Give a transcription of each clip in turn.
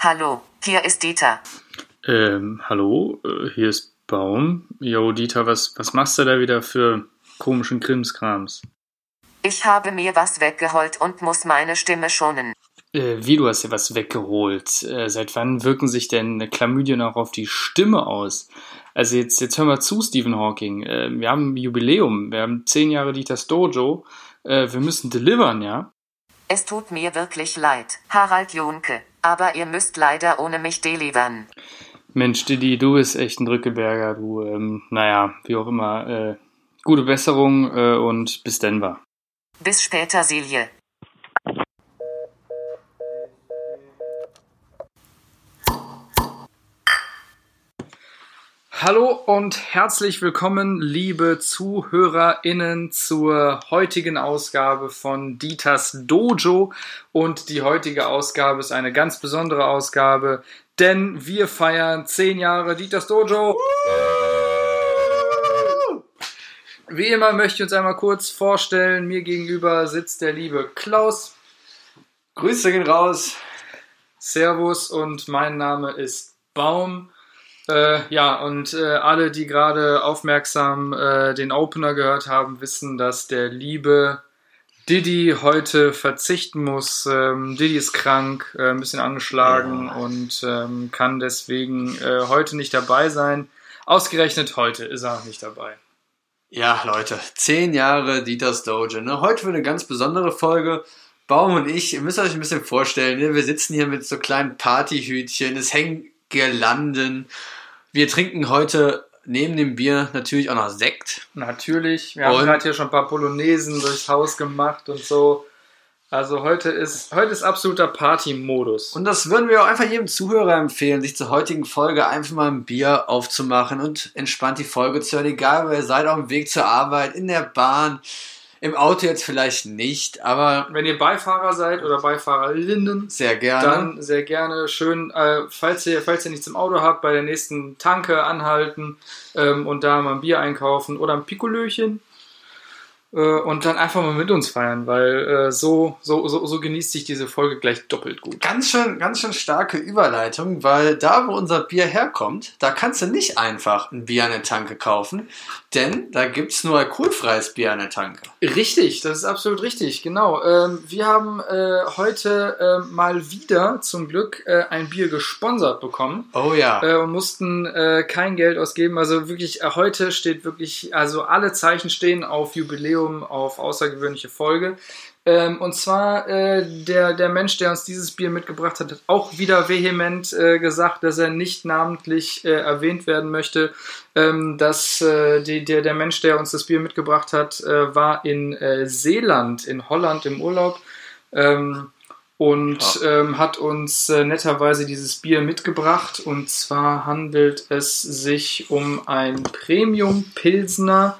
Hallo, hier ist Dieter. Ähm, hallo, äh, hier ist Baum. Jo, Dieter, was, was machst du da wieder für komischen Krimskrams? Ich habe mir was weggeholt und muss meine Stimme schonen. Äh, wie, du hast dir was weggeholt? Äh, seit wann wirken sich denn Chlamydien auch auf die Stimme aus? Also jetzt, jetzt hör mal zu, Stephen Hawking. Äh, wir haben ein Jubiläum. Wir haben zehn Jahre Dieters Dojo. Äh, wir müssen delivern, ja? Es tut mir wirklich leid, Harald Junke, aber ihr müsst leider ohne mich delivern. Mensch, Didi, du bist echt ein Drückeberger. Du, ähm, naja, wie auch immer. Äh, gute Besserung äh, und bis Denver. Bis später, Silje. Hallo und herzlich willkommen, liebe ZuhörerInnen, zur heutigen Ausgabe von Dieters Dojo. Und die heutige Ausgabe ist eine ganz besondere Ausgabe, denn wir feiern zehn Jahre Dieters Dojo. Wie immer möchte ich uns einmal kurz vorstellen. Mir gegenüber sitzt der liebe Klaus. Grüße gehen raus. Servus und mein Name ist Baum. Äh, ja, und äh, alle, die gerade aufmerksam äh, den Opener gehört haben, wissen, dass der liebe Diddy heute verzichten muss. Ähm, Diddy ist krank, äh, ein bisschen angeschlagen Ja. und ähm, kann deswegen äh, heute nicht dabei sein. Ausgerechnet heute ist er nicht dabei. Ja, Leute, zehn Jahre Dieters Dojo. Ne? Heute für eine ganz besondere Folge. Baum und ich, ihr müsst euch ein bisschen vorstellen, ne? wir sitzen hier mit so kleinen Partyhütchen, es hängen Girlanden. Wir trinken heute neben dem Bier natürlich auch noch Sekt. Natürlich, wir haben Und- gerade hier schon ein paar Polonaisen durchs Haus gemacht und so. Also heute ist, heute ist absoluter Party-Modus. Und das würden wir auch einfach jedem Zuhörer empfehlen, sich zur heutigen Folge einfach mal ein Bier aufzumachen und entspannt die Folge zu hören. Egal, wo ihr seid, auf dem Weg zur Arbeit, in der Bahn, im Auto jetzt vielleicht nicht, aber Wenn ihr Beifahrer seid oder Beifahrerinnen, sehr gerne. dann sehr gerne schön, äh, falls, ihr, falls ihr nichts im Auto habt, bei der nächsten Tanke anhalten ähm, und da mal ein Bier einkaufen oder ein Pikolöchen. Äh, und dann einfach mal mit uns feiern, weil äh, so, so, so, so genießt sich diese Folge gleich doppelt gut. Ganz schön, ganz schön starke Überleitung, weil da, wo unser Bier herkommt, da kannst du nicht einfach ein Bier an der Tanke kaufen, denn da gibt's nur alkoholfreies Bier an der Tanke. Richtig, das ist absolut richtig, genau. Ähm, wir haben äh, heute äh, mal wieder zum Glück äh, ein Bier gesponsert bekommen. Oh ja. äh, und mussten kein Geld ausgeben. Also wirklich, heute steht wirklich, also alle Zeichen stehen auf Jubiläum, auf außergewöhnliche Folge. Ähm, und zwar äh, der, der Mensch, der uns dieses Bier mitgebracht hat, hat auch wieder vehement äh, gesagt, dass er nicht namentlich äh, erwähnt werden möchte. Ähm, dass äh, die, der, der Mensch, der uns das Bier mitgebracht hat, äh, war in äh, Seeland, in Holland im Urlaub. Ähm, und ähm, hat uns äh, netterweise dieses Bier mitgebracht. Und zwar handelt es sich um ein Premium Pilsner.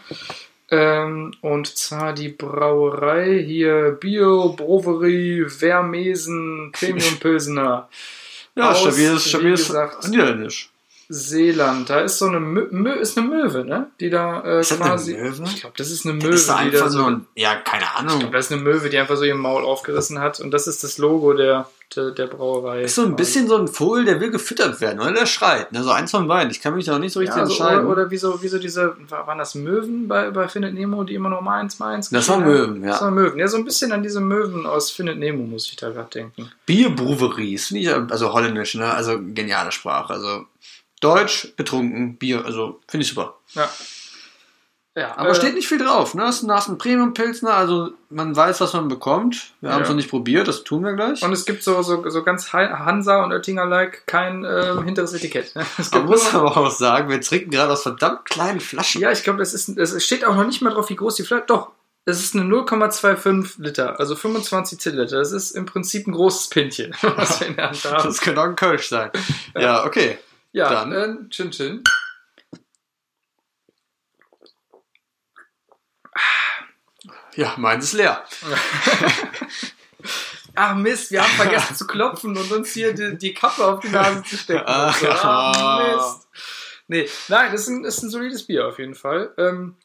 Ähm, und zwar die Brauerei hier Bio Brewery Vermesen Premium Pilsner. ja, aus, stabiles, stabiles gesagt, Niederländisch. Seeland. Da ist so eine Mö Mö ist eine Möwe, ne? Die da äh, Ist das eine quasi. Möwe? Ich glaube, das ist eine Möwe, ist da die da so. so ein, ja, keine ich Ahnung. glaube, das ist eine Möwe, die einfach so ihr Maul aufgerissen hat. Und das ist das Logo der, der, Brauerei. Ist so ein bisschen so ein Vogel, der will gefüttert werden, oder? Der schreit. Ne? So eins von beiden. Ich kann mich da noch nicht so richtig Ja, also, entscheiden. oder, oder wieso, wieso diese, war- waren das Möwen bei, bei Findet Nemo, die immer nur mal eins, eins Das waren? Möwen, ja. Das waren Möwen. Ja, so ein bisschen an diese Möwen aus Findet Nemo muss ich da gerade denken. Bierbruveries, finde ich, also holländisch, ne? Also geniale Sprache. Also Deutsch, betrunken, Bier, also finde ich super. Ja. Ja, Aber äh, steht nicht viel drauf, ne? Es ist ein- das ist ein Premium-Pilsner, also man weiß, was man bekommt. Wir haben es Ja. noch nicht probiert, das tun wir gleich. Und es gibt so, so, so ganz Ha- Hansa und Oettinger-like kein ähm, hinteres Etikett. ne? Man muss aber auch sagen, wir trinken gerade aus verdammt kleinen Flaschen. ja, ich glaube, es ist, es steht auch noch nicht mal drauf, wie groß die Flasche. Doch, es ist eine 0,25 Liter, also 25 Zentiliter. Das ist im Prinzip ein großes Pinchen, was wir in der Hand haben. Das könnte auch ein Kölsch sein. Ja, okay. Ja, Dann- äh, Chin Chin. Ja, meins ist leer. Ach Mist, wir haben vergessen zu klopfen und uns hier die, die Kappe auf die Nase zu stecken. Ah. So. Ach, Mist. Nee, nein, das ist ein, ist ein solides Bier auf jeden Fall. Ähm,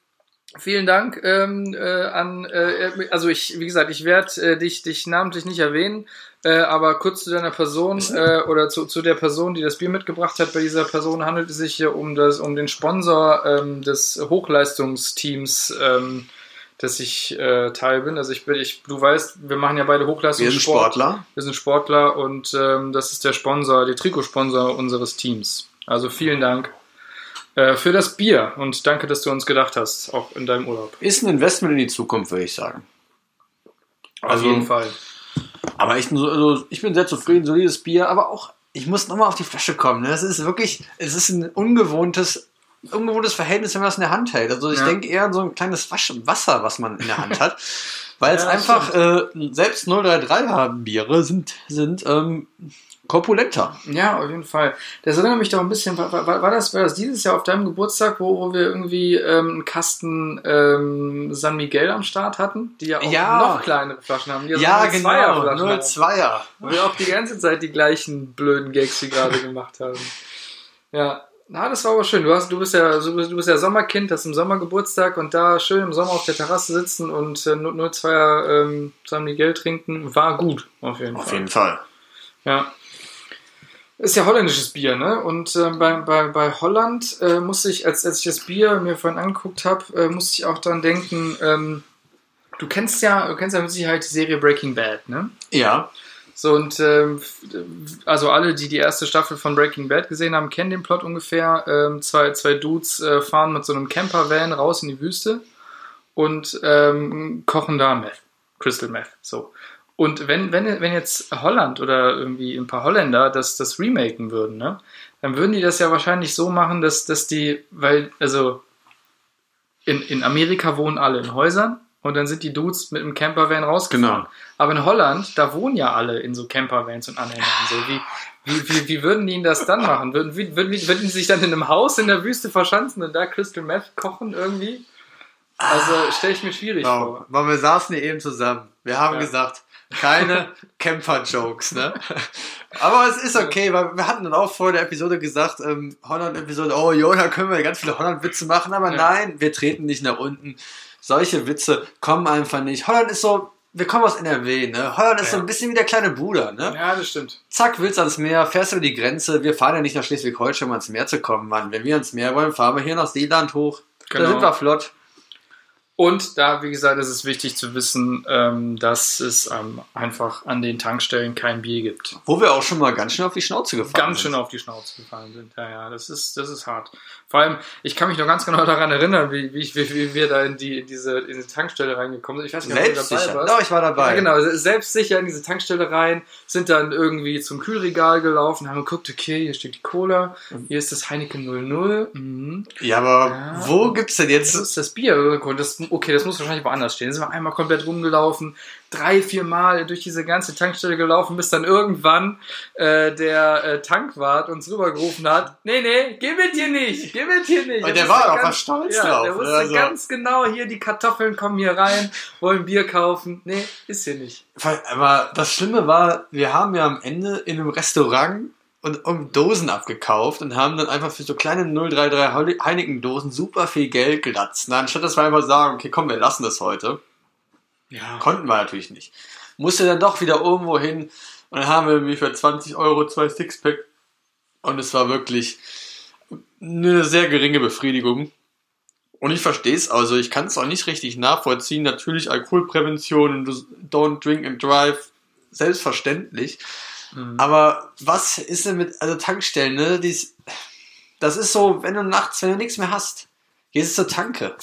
Vielen Dank ähm, äh, an, äh, also ich, wie gesagt, ich werde äh, dich, dich namentlich nicht erwähnen, äh, aber kurz zu deiner Person äh, oder zu, zu der Person, die das Bier mitgebracht hat. Bei dieser Person handelt es sich hier um, das, um den Sponsor ähm, des Hochleistungsteams, ähm, dass ich äh, Teil bin. Also ich bin, ich, du weißt, wir machen ja beide Wir sind. Sportler. Wir sind Sportler und ähm, das ist der Sponsor, der Trikotsponsor unseres Teams. Also vielen Dank äh, für das Bier und danke, dass du uns gedacht hast, auch in deinem Urlaub. Ist ein Investment in die Zukunft, würde ich sagen. Auf Also- jeden Fall. Aber ich, also, ich bin sehr zufrieden, solides Bier, aber auch, ich muss nochmal auf die Flasche kommen. Ne? Es ist wirklich, es ist ein ungewohntes, ungewohntes Verhältnis, wenn man es in der Hand hält. Also ich Ja. denke eher an so ein kleines Wasch Wasser, was man in der Hand hat. Weil es Ja, einfach, äh, selbst 033er Biere sind, sind ähm, korpulenter. Ja, auf jeden Fall. Das erinnert mich doch ein bisschen, war, war, war, das, war das dieses Jahr auf deinem Geburtstag, wo, wo wir irgendwie ähm, einen Kasten ähm, San Miguel am Start hatten, die ja auch Ja. noch kleinere Flaschen haben. Die Ja, genau, 02er-Flaschen haben. 02er. Wo wir auch die ganze Zeit die gleichen blöden Gags wie gerade gemacht haben. Ja. Na, das war aber schön. Du, hast, du, bist ja, du, bist, du bist ja Sommerkind, hast im Sommer Geburtstag und da schön im Sommer auf der Terrasse sitzen und äh, 02er ähm, San Miguel trinken, war gut, auf jeden Auf Fall. jeden Fall. Ja. Ist ja holländisches Bier, ne? Und äh, bei, bei, bei Holland äh, musste ich, als, als ich das Bier mir vorhin angeguckt habe, äh, musste ich auch dran denken, ähm, du kennst ja, du kennst ja mit Sicherheit die Serie Breaking Bad, ne? Ja. So, und ähm, also alle, die die erste Staffel von Breaking Bad gesehen haben, kennen den Plot ungefähr. Ähm, zwei, zwei Dudes äh, fahren mit so einem Campervan raus in die Wüste und ähm, kochen da Meth, Crystal Meth. So. Und wenn, wenn, wenn jetzt Holland oder irgendwie ein paar Holländer das, das remaken würden, ne, dann würden die das ja wahrscheinlich so machen, dass, dass die, weil, also in, in Amerika wohnen alle in Häusern und dann sind die Dudes mit dem Campervan rausgefahren. Genau. Aber in Holland, da wohnen ja alle in so Campervans und Anhängern. So, wie, wie, wie, wie würden die das dann machen? Würden, würden, die, würden die sich dann in einem Haus in der Wüste verschanzen und da Crystal Meth kochen irgendwie? Also stelle ich mir schwierig Wow. vor. Weil wir saßen hier eben zusammen. Wir haben Ja. gesagt, keine Camper-Jokes, ne? Aber es ist okay, weil wir hatten dann auch vor der Episode gesagt, ähm, Holland-Episode, oh jo, da können wir ganz viele Holland-Witze machen, aber Ja. nein, wir treten nicht nach unten. Solche Witze kommen einfach nicht. Holland ist so, wir kommen aus NRW, ne? Holland ist so Ja. ein bisschen wie der kleine Bruder, ne? Ja, das stimmt. Zack, willst ans Meer, fährst über die Grenze. Wir fahren ja nicht nach Schleswig-Holstein, um ans Meer zu kommen, Mann. Wenn wir ans Meer wollen, fahren wir hier nach Seeland hoch. Genau. Da sind wir flott. Und da, wie gesagt, ist es wichtig zu wissen, ähm, dass es ähm, einfach an den Tankstellen kein Bier gibt. Wo wir auch schon mal ganz schön auf die Schnauze gefahren Ganz sind. schön auf die Schnauze gefallen sind. Ja, ja, das ist, das ist hart. Vor allem, ich kann mich noch ganz genau daran erinnern, wie, wie, ich, wie, wie wir da in die, in diese, in diese Tankstelle reingekommen sind. Ich weiß nicht, ob du dabei warst. Doch, ich war dabei. Ja, genau, selbstsicher in diese Tankstelle rein, sind dann irgendwie zum Kühlregal gelaufen, haben geguckt, okay, hier steht die Cola, hier ist das Heineken 00. Mhm. Ja, aber Ja. wo gibt's denn Das jetzt? ist das Bier. Das, okay, das muss wahrscheinlich woanders stehen. Dann sind wir einmal komplett rumgelaufen, drei, vier Mal durch diese ganze Tankstelle gelaufen, bis dann irgendwann äh, der äh, Tankwart uns rübergerufen hat, nee, nee, gib es dir nicht, gib es dir nicht. Und Er der war auch mal stolz ja, drauf, Der wusste Also- ganz genau, hier die Kartoffeln kommen hier rein, wollen Bier kaufen. Nee, ist hier nicht. Aber das Schlimme war, wir haben ja am Ende in einem Restaurant und um Dosen abgekauft und haben dann einfach für so kleine 033 Heineken-Dosen super viel Geld gelatzt. Na, anstatt dass wir einfach sagen, okay, komm, wir lassen das heute. Ja. Konnten wir natürlich nicht. Musste dann doch wieder irgendwo hin und dann haben wir irgendwie für 20 Euro zwei Sixpack und es war wirklich eine sehr geringe Befriedigung. Und ich verstehe es, also ich kann es auch nicht richtig nachvollziehen. Natürlich Alkoholprävention, don't drink and drive, selbstverständlich. Mhm. Aber was ist denn mit, also Tankstellen, ne? Dies, das ist so, wenn du nachts, wenn du nichts mehr hast, gehst du zur Tanke.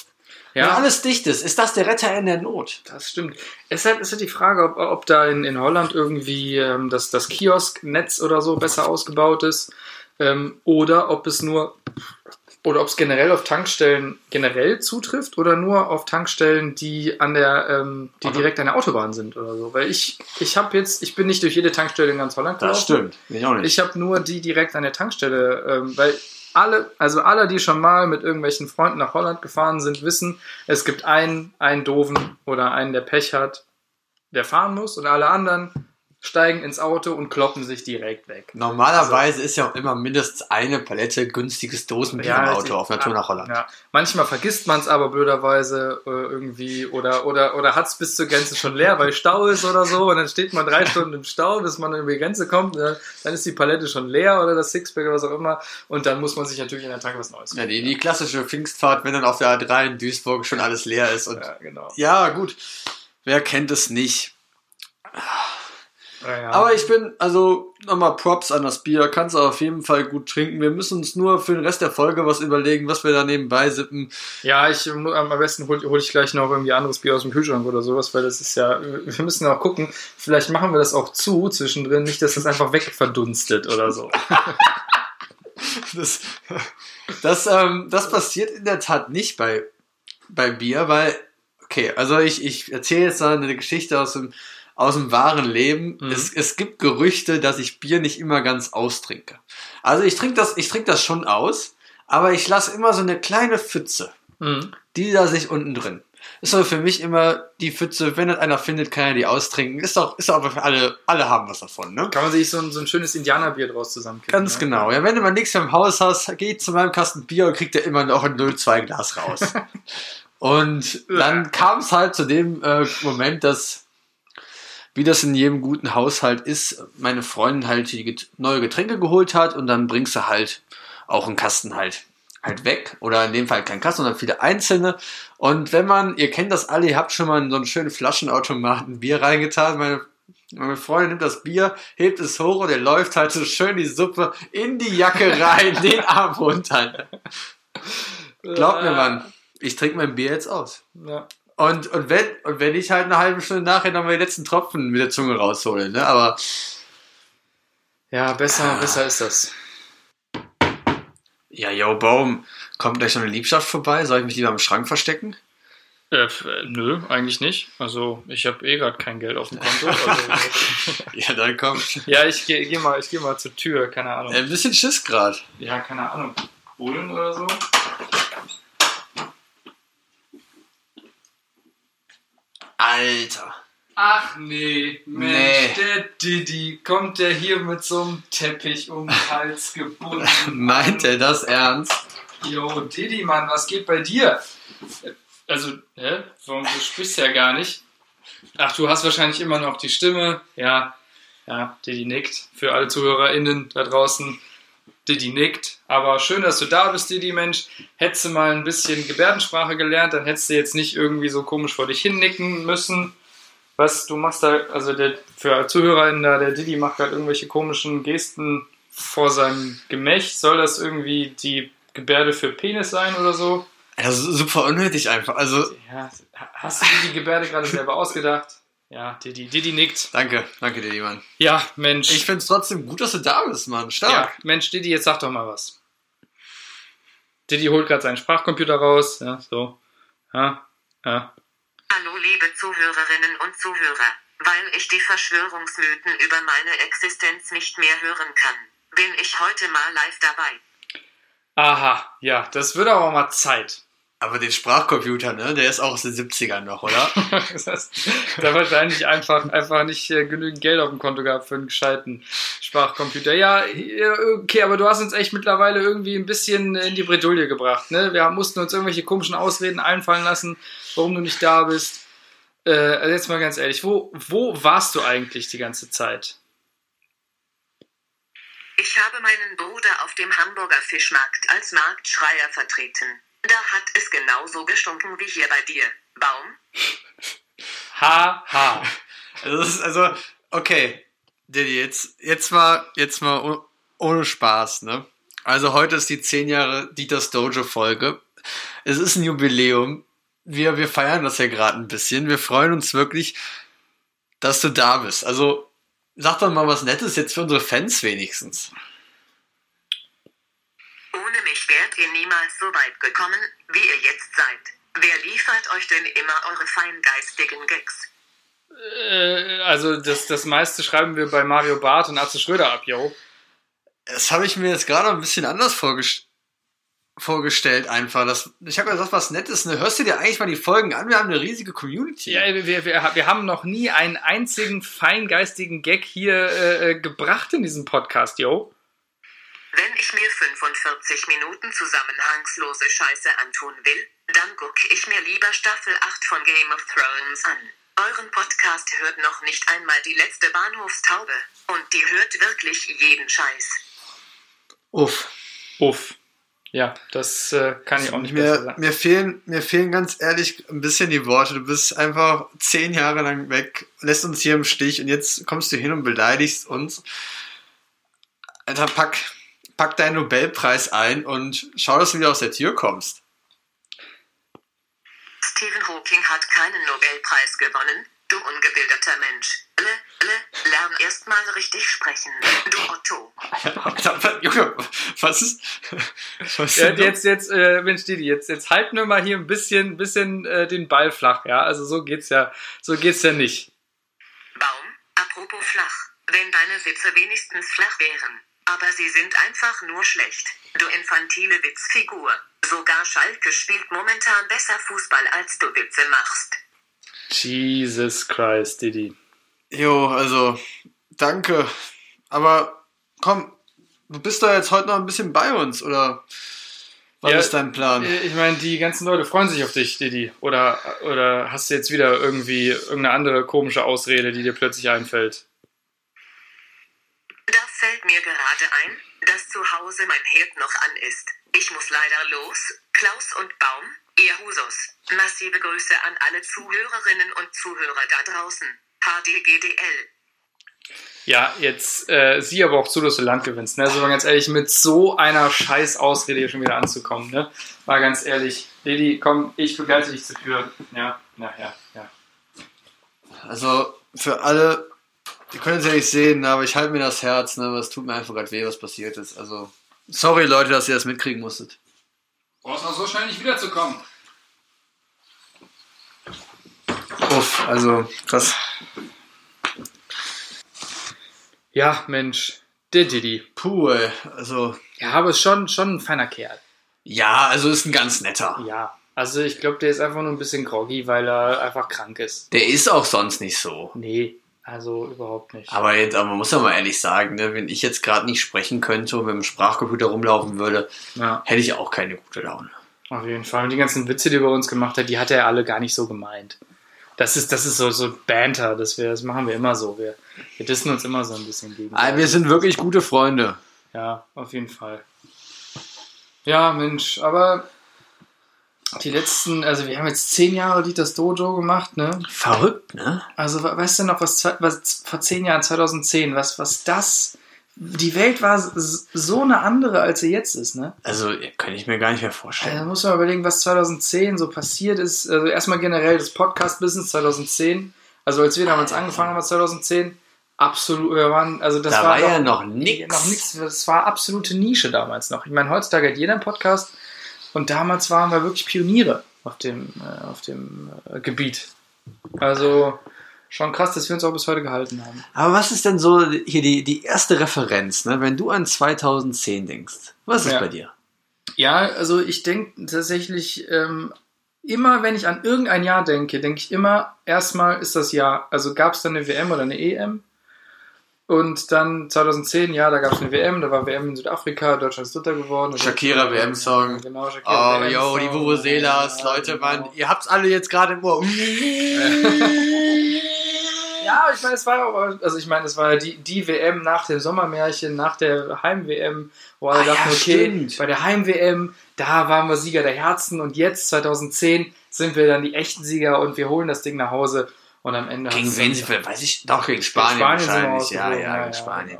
Wenn Ja. alles dicht ist, ist das der Retter in der Not. Das stimmt. Es ist halt, ist halt die Frage, ob, ob da in, in Holland irgendwie ähm, das, das Kiosknetz oder so besser ausgebaut ist ähm, oder ob es nur oder ob es generell auf Tankstellen generell zutrifft oder nur auf Tankstellen, die an der ähm, die direkt an der Autobahn sind oder so. Weil ich ich habe jetzt ich bin nicht durch jede Tankstelle in ganz Holland gelaufen. Das stimmt. Ich auch nicht. Ich habe nur die direkt an der Tankstelle, ähm, weil alle, also alle, die schon mal mit irgendwelchen Freunden nach Holland gefahren sind, wissen, es gibt einen, einen doofen oder einen, der Pech hat, der fahren muss und alle anderen steigen ins Auto und kloppen sich direkt weg. Normalerweise ist ja auch immer mindestens eine Palette günstiges Dosenbier im Auto auf Tour nach Holland. Ja. Manchmal vergisst man es aber blöderweise äh, irgendwie oder, oder, oder hat es bis zur Grenze schon leer, weil Stau ist oder so und dann steht man drei Stunden im Stau, bis man über die Grenze kommt, äh, dann ist die Palette schon leer oder das Sixpack oder was auch immer und dann muss man sich natürlich in der Tag was Neues Ja, die, die klassische Pfingstfahrt, wenn dann auf der A3 in Duisburg schon alles leer ist. Und Ja, genau. ja, gut, wer kennt es nicht? Ja, ja. Aber ich bin, also nochmal Props an das Bier, kannst du auf jeden Fall gut trinken. Wir müssen uns nur für den Rest der Folge was überlegen, was wir da nebenbei sippen. Ja, ich ähm, am besten hole hol ich gleich noch irgendwie anderes Bier aus dem Kühlschrank oder sowas, weil das ist ja, wir müssen auch gucken, vielleicht machen wir das auch zu zwischendrin, nicht, dass das einfach wegverdunstet oder so. Das, das, ähm, das passiert in der Tat nicht bei, bei Bier, weil, okay, also ich, ich erzähle jetzt da eine Geschichte aus dem, aus dem wahren Leben. Mhm. Es, es gibt Gerüchte, dass ich Bier nicht immer ganz austrinke. Also ich trinke das, ich trinke das schon aus, aber ich lasse immer so eine kleine Pfütze. Mhm. Die da sich unten drin. Ist aber für mich immer die Pfütze, wenn das einer findet, kann er die austrinken. Ist doch, ist doch für alle, alle haben was davon, ne? Kann man sich so ein, so ein schönes Indianerbier draus zusammenkippen. Ganz ne? genau. Ja, wenn du mal nichts mehr im Haus hast, geh zu meinem Kasten Bier und kriegt er immer noch ein 0,2 Glas raus. und dann kam es halt zu dem äh, Moment, dass, wie das in jedem guten Haushalt ist, meine Freundin halt die neue Getränke geholt hat und dann bringst du halt auch einen Kasten halt halt weg oder in dem Fall kein Kasten, sondern viele einzelne. Und wenn man, ihr kennt das alle, ihr habt schon mal in so einen schönen Flaschenautomaten Bier reingetan, meine meine Freundin nimmt das Bier, hebt es hoch und er läuft halt so schön die Suppe in die Jacke rein, den Arm runter. Glaubt mir, Mann, ich trinke mein Bier jetzt aus. Ja. Und, und, wenn, und wenn ich halt eine halbe Stunde nachher noch mal die letzten Tropfen mit der Zunge raushole, ne? Aber ja, besser, besser ist das. ja, yo, Baum, kommt gleich noch eine Liebschaft vorbei? Soll ich mich lieber im Schrank verstecken? Äh, äh, nö, eigentlich nicht. Also ich habe eh gerade kein Geld auf dem Konto. Also, Ja, dann komm. ja, ich gehe geh mal, ich geh mal zur Tür, keine Ahnung. Ein bisschen Schiss grad. Ja, keine Ahnung. Bullen oder so? Alter. Ach nee, Mensch, Nee. der Diddy, kommt der hier mit so einem Teppich um den Hals gebunden? Meint er das ernst? Jo, Diddy, Mann, was geht bei dir? Also, hä? Warum, du sprichst ja gar nicht. Ach, du hast wahrscheinlich immer noch die Stimme. Ja, ja, Diddy nickt. Für alle ZuhörerInnen da draußen, Diddy nickt. Aber schön, dass du da bist, Diddy, Mensch. Hättest du mal ein bisschen Gebärdensprache gelernt, dann hättest du jetzt nicht irgendwie so komisch vor dich hinnicken müssen. Was, du machst da, also der, für ZuhörerInnen da, der Diddy macht gerade irgendwelche komischen Gesten vor seinem Gemächt. Soll das irgendwie die Gebärde für Penis sein oder so? Also super unnötig einfach. Also, Ja, hast du die Gebärde gerade selber ausgedacht? Ja, Diddy, Diddy nickt. danke, danke dir, Mann. Ja, Mensch. Ich find's trotzdem gut, dass du da bist, Mann. ja, Stark. Mensch, Diddy, jetzt sag doch mal was. Diddy holt gerade seinen Sprachcomputer raus. Ja, so. Ja, ja. Hallo liebe Zuhörerinnen und Zuhörer. Weil ich die Verschwörungsmythen über meine Existenz nicht mehr hören kann, bin ich heute mal live dabei. Aha, ja, das wird aber mal Zeit. Aber den Sprachcomputer, ne, der ist auch aus den 70ern noch, oder? das heißt, da wahrscheinlich einfach, einfach nicht äh, genügend Geld auf dem Konto gehabt für einen gescheiten Sprachcomputer. Ja, ja, okay, aber du hast uns echt mittlerweile irgendwie ein bisschen in die Bredouille gebracht. Ne? Wir mussten uns irgendwelche komischen Ausreden einfallen lassen, warum du nicht da bist. Äh, also jetzt mal ganz ehrlich, wo, wo warst du eigentlich die ganze Zeit? Ich habe meinen Bruder auf dem Hamburger Fischmarkt als Marktschreier vertreten. Da hat es genauso gestunken wie hier bei dir. Baum? Ha, ha. Also, also okay, Diddy, jetzt, jetzt mal, jetzt mal oh- ohne Spaß, ne? Also heute ist die 10 Jahre Dieters Dojo Folge. Es ist ein Jubiläum. Wir, wir feiern das ja gerade ein bisschen. Wir freuen uns wirklich, dass du da bist. Also sag doch mal was Nettes jetzt für unsere Fans wenigstens. Mich wärt ihr niemals so weit gekommen, wie ihr jetzt seid. Wer liefert euch denn immer eure feingeistigen Gags? Äh, also das, das meiste schreiben wir bei Mario Barth und Atze Schröder ab, yo. Das habe ich mir jetzt gerade ein bisschen anders vorgestellt. vorgestellt einfach. Das, ich habe gesagt, was Nettes. Ne? Hörst du dir eigentlich mal die Folgen an? Wir haben eine riesige Community. Ja, wir, wir, wir haben noch nie einen einzigen feingeistigen Gag hier äh, gebracht in diesem Podcast, yo. Wenn ich mir 45 Minuten zusammenhangslose Scheiße antun will, dann gucke ich mir lieber Staffel 8 von Game of Thrones an. Euren Podcast hört noch nicht einmal die letzte Bahnhofstaube. Und die hört wirklich jeden Scheiß. Uff. Uff. Ja, das äh, kann ich auch nicht mehr sagen. Mir fehlen, mir fehlen ganz ehrlich ein bisschen die Worte. Du bist einfach zehn Jahre lang weg, lässt uns hier im Stich und jetzt kommst du hin und beleidigst uns. Alter, pack, pack deinen Nobelpreis ein und schau, dass du wieder aus der Tür kommst. Stephen Hawking hat keinen Nobelpreis gewonnen, du ungebildeter Mensch. Le, le, lern erst mal richtig sprechen, du Otto. Junge, was ist. Was ja, jetzt, jetzt, äh, Mensch, Didi, jetzt, jetzt halten wir mal hier ein bisschen, bisschen äh, den Ball flach, ja? Also so geht's ja, so geht's ja nicht. Baum, apropos flach, wenn deine Sitze wenigstens flach wären. Aber sie sind einfach nur schlecht. Du infantile Witzfigur. Sogar Schalke spielt momentan besser Fußball, als du Witze machst. Jesus Christ, Didi. Jo, also, danke. Aber komm, du bist da jetzt heute noch ein bisschen bei uns, oder was ja, ist dein Plan? Ich meine, die ganzen Leute freuen sich auf dich, Didi. Oder, oder hast du jetzt wieder irgendwie irgendeine andere komische Ausrede, die dir plötzlich einfällt? Fällt mir gerade ein, dass zu Hause mein Herd noch an ist. Ich muss leider los. Klaus und Baum, ihr Husos. Massive Grüße an alle Zuhörerinnen und Zuhörer da draußen. HDGDL. Ja, jetzt äh, sieh aber auch zu, dass du Land gewinnst. Ne? Also ganz ehrlich, mit so einer scheiß Ausrede hier schon wieder anzukommen. Ne? War ganz ehrlich, Lady, komm, ich begleite dich zur Tür. Ja, na ja, ja. Also für alle, ihr könnt es ja nicht sehen, aber ich halte mir das Herz, ne? Es tut mir einfach gerade weh, was passiert ist. Also, sorry Leute, dass ihr das mitkriegen musstet. Brauchst noch so schnell nicht wiederzukommen. Uff, also krass. Ja, Mensch, der Diddy. Puh, ey. also. Ja, aber ist schon, schon ein feiner Kerl. Ja, also ist ein ganz netter. Ja, also ich glaube, der ist einfach nur ein bisschen groggy, weil er einfach krank ist. Der ist auch sonst nicht so. Nee, also überhaupt nicht. Aber, jetzt, aber man muss ja mal ehrlich sagen, ne, wenn ich jetzt gerade nicht sprechen könnte und mit dem Sprachcomputer rumlaufen würde, ja. hätte ich auch keine gute Laune. Auf jeden Fall. Und die ganzen Witze, die er bei uns gemacht hat, die hat er alle gar nicht so gemeint. Das ist, das ist so, so Banter, das, wir, das machen wir immer so. Wir, wir dissen uns immer so ein bisschen gegen. Ah, wir sind wirklich gute Freunde. Ja, auf jeden Fall. Ja, Mensch, aber die letzten, also wir haben jetzt zehn Jahre Dieters Dojo gemacht, ne? Verrückt, ne? Also weißt du noch, was, was vor zehn Jahren, 2010, was, was das die Welt war so eine andere, als sie jetzt ist, ne? Also, kann ich mir gar nicht mehr vorstellen. Da muss man überlegen, was 2010 so passiert ist. Also, erstmal generell das Podcast-Business 2010. Also, als wir damals angefangen haben, 2010, absolut, wir waren, also das da war, war ja noch nichts. Noch nichts, das war absolute Nische damals noch. Ich meine, heutzutage hat jeder einen Podcast und damals waren wir wirklich Pioniere auf dem, äh, auf dem äh, Gebiet. Also, schon krass, dass wir uns auch bis heute gehalten haben. Aber was ist denn so hier die, die erste Referenz, ne? wenn du an 2010 denkst? Was ist ja. bei dir? Ja, also ich denke tatsächlich ähm, immer, wenn ich an irgendein Jahr denke, denke ich immer, erstmal ist das Jahr, also gab es dann eine WM oder eine EM? Und dann 2010, ja, da gab es eine WM, da war WM in Südafrika, Deutschland ist Dritter geworden. Shakira WM-Song. Genau, Shakira Oh, yo, die Vuvuzelas, Leute, genau. man, ihr habt's alle jetzt gerade im Ohr. Ja, ich meine, es war aber, also ich meine, es war die, die WM nach dem Sommermärchen, nach der Heim-WM, wo alle ah, dachten, ja, okay, stimmt. bei der Heim-WM, da waren wir Sieger der Herzen und jetzt, 2010, sind wir dann die echten Sieger und wir holen das Ding nach Hause und am Ende. Gegen wen sie, weiß ich, doch, gegen Spanien, Spanien wahrscheinlich, ja, ja, ja, gegen Spanien.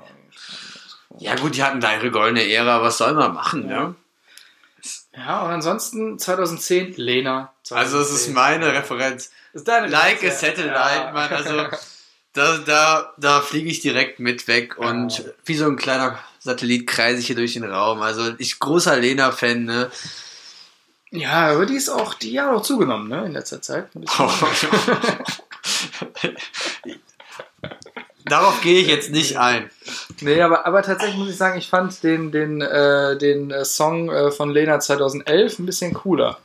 Ja, gut, die hatten da ihre goldene Ära, was soll man machen, ja. ne? Ja, und ansonsten 2010 Lena. 2010. Also, es ist meine Referenz. Das ist deine like a Satellite, ja. Mann. Also, da, da, da fliege ich direkt mit weg und ja. wie so ein kleiner Satellit kreise ich hier durch den Raum. Also, ich großer Lena-Fan, ne? Ja, aber die ist auch, die hat auch zugenommen, ne, in letzter Zeit. Oh, Darauf gehe ich jetzt nicht ein. Nee, aber, aber tatsächlich muss ich sagen, ich fand den, den, äh, den äh, Song äh, von Lena 2011 ein bisschen cooler.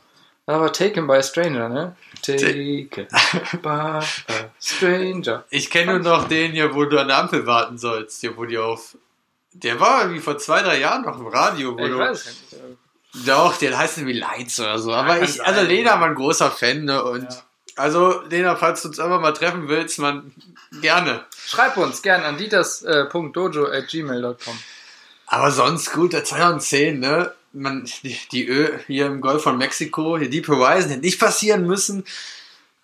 War Taken by a Stranger, ne? Taken by a Stranger. Ich kenne nur noch den hier, wo du an der Ampel warten sollst, hier, wo die auf. Der war irgendwie vor zwei, drei Jahren noch im Radio, wo Ich du. weiß nicht. Doch, der heißt irgendwie Lights oder so. Aber ich, also Lena war ein großer Fan, ne? Und Ja. Also, Lena, falls du uns einfach mal treffen willst, man gerne. Schreib uns gern an dieters.dojo.gmail.com. Aber sonst gut, der 2010, ne? Man, die, die Ö hier im Golf von Mexiko, hier Deep Horizon, hätte nicht passieren müssen.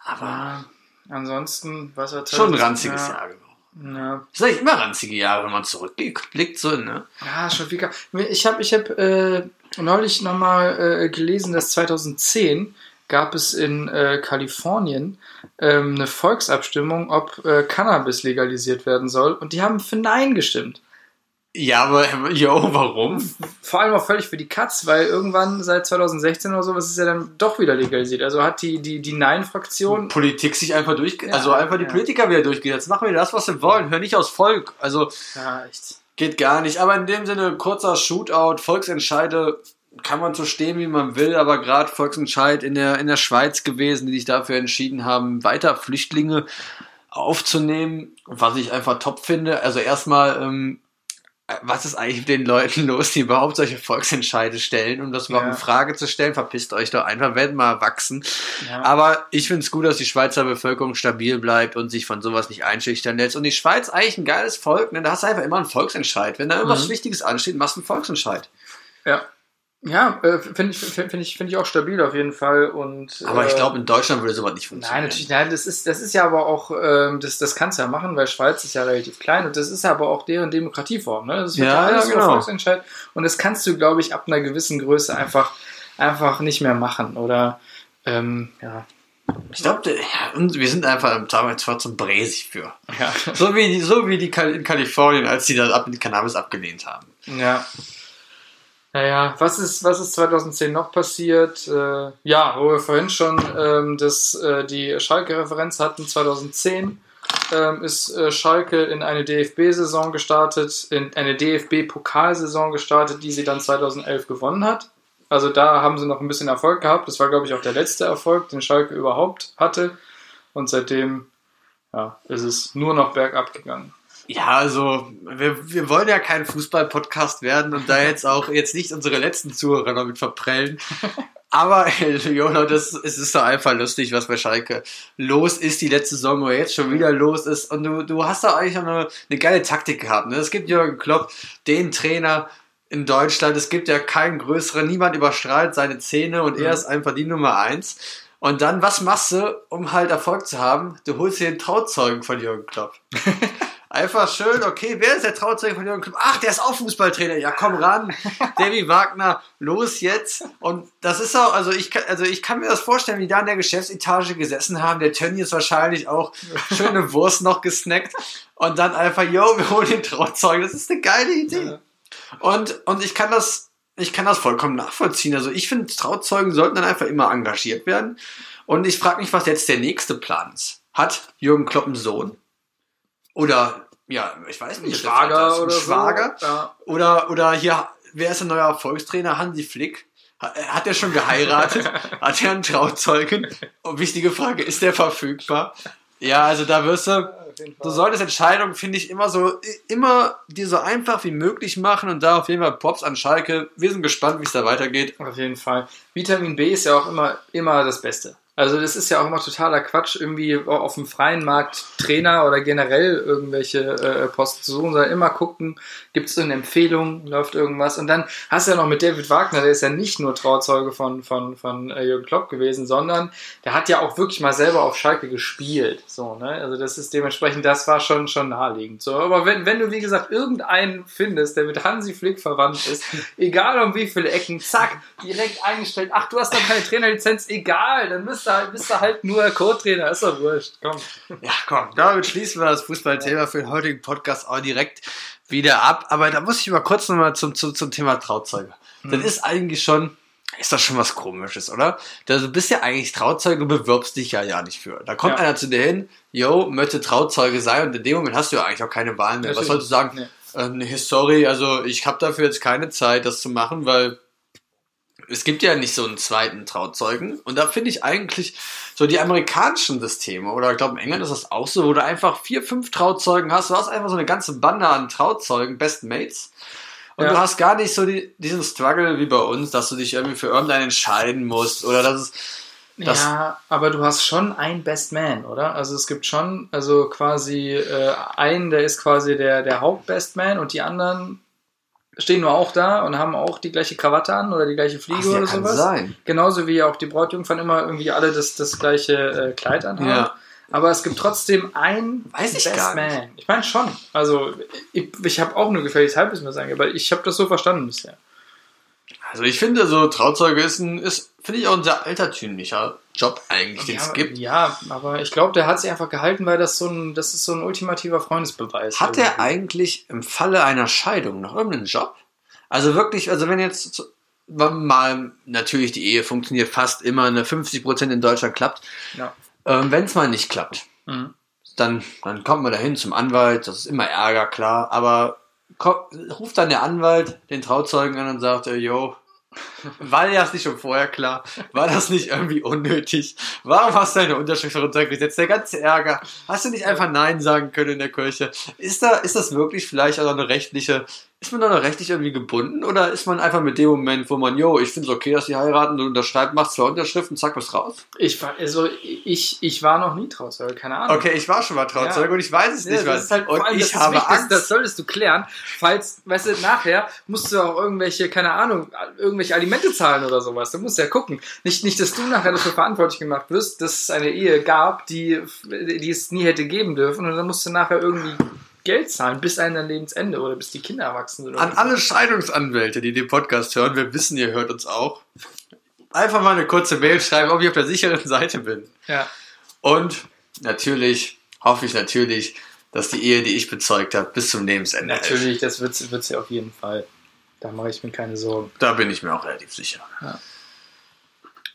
Aber Ansonsten, was war schon ein ranziges ja, Jahr genau. Ja, Das sind eigentlich immer ranzige Jahre, wenn man zurückblickt, so, ne? Ja, schon viel. Ich habe ich hab, äh, neulich nochmal äh, gelesen, dass 2010 gab es in äh, Kalifornien ähm, eine Volksabstimmung, ob äh, Cannabis legalisiert werden soll. Und die haben für Nein gestimmt. Ja, aber, yo, warum? Vor allem auch völlig für die Katz, weil irgendwann seit 2016 oder so, was ist ja dann doch wieder legalisiert. Also hat die, die, die Nein-Fraktion. Politik sich einfach durch, Ja, also einfach die ja. Politiker wieder durchgesetzt. Machen wir das, was sie wollen. Hör nicht aus Volk. Also, Ja, echt. Geht gar nicht. Aber in dem Sinne, kurzer Shootout, Volksentscheide kann man so stehen, wie man will, aber gerade Volksentscheid in der, in der Schweiz gewesen, die sich dafür entschieden haben, weiter Flüchtlinge aufzunehmen, was ich einfach top finde. Also erstmal, ähm, was ist eigentlich mit den Leuten los, die überhaupt solche Volksentscheide stellen, um das überhaupt Ja. in Frage zu stellen? Verpisst euch doch einfach, werdet mal wachsen. Ja. Aber ich finde es gut, dass die Schweizer Bevölkerung stabil bleibt und sich von sowas nicht einschüchtern lässt. Und die Schweiz eigentlich ein geiles Volk, ne? Da hast du einfach immer einen Volksentscheid. Wenn da irgendwas Mhm. Wichtiges ansteht, machst du einen Volksentscheid. Ja. Ja, äh, finde ich, finde ich, finde ich auch stabil auf jeden Fall. Und, Aber ich äh, glaube, in Deutschland würde sowas nicht funktionieren. Nein, natürlich, nein, das ist, das ist ja aber auch, ähm, das, das kannst du ja machen, weil Schweiz ist ja relativ klein und das ist aber auch deren Demokratieform, ne? Das wird Ja, alles ja, genau. Volksentscheid und das kannst du, glaube ich, ab einer gewissen Größe einfach, einfach nicht mehr machen oder, ähm, ja. Ich glaube, ja, wir sind einfach damals war zum Bräsig für. Ja. So wie die, so wie die Kal- in Kalifornien, als die das ab mit Cannabis abgelehnt haben. Ja. Naja, was ist, was ist 2010 noch passiert? Äh, ja, wo wir vorhin schon ähm, das, äh, die Schalke-Referenz hatten, 2010 ähm, ist äh, Schalke in eine DFB-Saison gestartet, in eine DFB-Pokalsaison gestartet, die sie dann 2011 gewonnen hat. Also da haben sie noch ein bisschen Erfolg gehabt. Das war, glaube ich, auch der letzte Erfolg, den Schalke überhaupt hatte. Und seitdem ja, ist es nur noch bergab gegangen. Ja, also wir, wir wollen ja kein Fußball-Podcast werden und da jetzt auch jetzt nicht unsere letzten Zuhörer damit verprellen. Aber Jona, das es ist doch einfach lustig, was bei Schalke los ist die letzte Saison oder jetzt schon wieder los ist. Und du, du hast da eigentlich auch eine, eine geile Taktik gehabt. Ne? Es gibt Jürgen Klopp, den Trainer in Deutschland. Es gibt ja keinen größeren, niemand überstrahlt seine Zähne und er Mhm. ist einfach die Nummer eins. Und dann, was machst du, um halt Erfolg zu haben? Du holst dir den Trauzeugen von Jürgen Klopp. Einfach schön, okay, wer ist der Trauzeuge von Jürgen Klopp? Ach, der ist auch Fußballtrainer. Ja, komm ran. Davy Wagner, los jetzt. Und das ist auch, also ich kann, also ich kann mir das vorstellen, wie die da in der Geschäftsetage gesessen haben. Der Tönny ist wahrscheinlich auch schöne Wurst noch gesnackt. Und dann einfach, yo, wir holen den Trauzeugen. Das ist eine geile Idee. Ja. Und, und ich kann das, ich kann das vollkommen nachvollziehen. Also ich finde, Trauzeugen sollten dann einfach immer engagiert werden. Und ich frage mich, was jetzt der nächste Plan ist. Hat Jürgen Klopp einen Sohn? Oder, ja, ich weiß nicht. Schwager oder Schwager? so. Ja. Oder, oder hier, wer ist der neue Erfolgstrainer? Hansi Flick? Ha- Hat er schon geheiratet? Hat er einen Trauzeugen? Und wichtige Frage, ist der verfügbar? Ja, also da wirst du, Du solltest Entscheidungen, finde ich, immer so, immer dir so einfach wie möglich machen und da auf jeden Fall Props an Schalke. Wir sind gespannt, wie es da weitergeht. Auf jeden Fall. Vitamin B ist ja auch immer, immer das Beste. Also das ist ja auch immer totaler Quatsch, irgendwie auf dem freien Markt Trainer oder generell irgendwelche äh, Posten zu suchen, sondern immer gucken, gibt es irgendeine Empfehlung, läuft irgendwas. Und dann hast du ja noch mit David Wagner, der ist ja nicht nur Trauzeuge von, von, von äh, Jürgen Klopp gewesen, sondern der hat ja auch wirklich mal selber auf Schalke gespielt. So, ne? Also das ist dementsprechend, das war schon, schon naheliegend. So, aber wenn, wenn du, wie gesagt, irgendeinen findest, der mit Hansi Flick verwandt ist, egal um wie viele Ecken, zack, direkt eingestellt. Ach, du hast doch keine Trainerlizenz, egal, dann bist du halt, bist du halt nur Co-Trainer, ist doch wurscht. Komm. Ja, komm, damit schließen wir das Fußballthema für den heutigen Podcast auch direkt wieder ab. Aber da muss ich mal kurz nochmal zum, zum, zum Thema Trauzeuge. Das ist eigentlich schon, ist das schon was komisches, oder? Du bist ja eigentlich Trauzeuge, bewirbst dich ja ja nicht für. Da kommt Ja. einer zu dir hin, yo, möchte Trauzeuge sein und in dem Moment hast du ja eigentlich auch keine Wahl mehr. Was Natürlich. sollst du sagen? Nee. Äh, nee, sorry, also ich habe dafür jetzt keine Zeit, das zu machen, weil es gibt ja nicht so einen zweiten Trauzeugen. Und da finde ich eigentlich so die amerikanischen Systeme, oder ich glaube in England ist das auch so, wo du einfach vier, fünf Trauzeugen hast. Du hast einfach so eine ganze Bande an Trauzeugen, Best Mates. Und Ja. du hast gar nicht so die, diesen Struggle wie bei uns, dass du dich irgendwie für irgendeinen entscheiden musst. Oder dass es. Das- ja, aber du hast schon einen Best Man, oder? Also es gibt schon, also quasi äh, einen, der ist quasi der, der Haupt-Best Man und die anderen stehen nur auch da und haben auch die gleiche Krawatte an oder die gleiche Fliege Ach, ja, oder kann sowas. sein. Genauso wie auch die Brautjungfern immer irgendwie alle das, das gleiche äh, Kleid anhaben. Ja. Aber es gibt trotzdem einen Weiß ich Best gar nicht. Man. Ich meine schon. Also ich, ich habe auch nur gefährliches Halbwissen sagen, aber ich habe das so verstanden bisher. Also ich finde, so Trauzeuge ist, ein, ist finde ich, auch ein sehr altertümlicher Job eigentlich, den ja, es gibt. ja, aber ich glaube, der hat sich einfach gehalten, weil das so ein, das ist so ein ultimativer Freundesbeweis. Hat er irgendwie. eigentlich im Falle einer Scheidung noch irgendeinen Job? Also wirklich, also wenn jetzt mal natürlich die Ehe funktioniert fast immer, eine 50% in Deutschland klappt. Ja. Ähm, wenn es mal nicht klappt, Mhm. dann, dann kommt man dahin zum Anwalt, das ist immer Ärger, klar, aber ko- ruft dann der Anwalt den Trauzeugen an und sagt, äh, yo, war dir das nicht schon vorher klar? War das nicht irgendwie unnötig? Warum hast du deine Unterschrift runtergesetzt? Der ganze Ärger. Hast du nicht einfach Nein sagen können in der Kirche? Ist da, ist das wirklich vielleicht auch eine rechtliche, ist man da noch rechtlich irgendwie gebunden? Oder ist man einfach mit dem Moment, wo man, yo, ich finde es okay, dass die heiraten, du unterschreibst, machst zwei Unterschriften, zack, was raus? Ich war, also ich, ich war noch nie Trauzeuge, keine Ahnung. Okay, ich war schon mal Trauzeuge Ja. und ich weiß es Ja, nicht, das was. ist halt, und allem, das ich habe wichtig, Angst. Das, das solltest du klären, falls, weißt du, nachher musst du auch irgendwelche, keine Ahnung, irgendwelche Alimente zahlen oder sowas. Du musst ja gucken. Nicht, nicht, dass du nachher dafür verantwortlich gemacht wirst, dass es eine Ehe gab, die, die es nie hätte geben dürfen und dann musst du nachher irgendwie Geld zahlen bis an dein Lebensende oder bis die Kinder erwachsen sind. oder An alle Scheidungsanwälte, die den Podcast hören, wir wissen, ihr hört uns auch. Einfach mal eine kurze Mail schreiben, ob ich auf der sicheren Seite bin. Ja. Und natürlich hoffe ich natürlich, dass die Ehe, die ich bezeugt habe, bis zum Lebensende hält. Natürlich, das wird wird's ja auf jeden Fall. Da mache ich mir keine Sorgen. Da bin ich mir auch relativ sicher.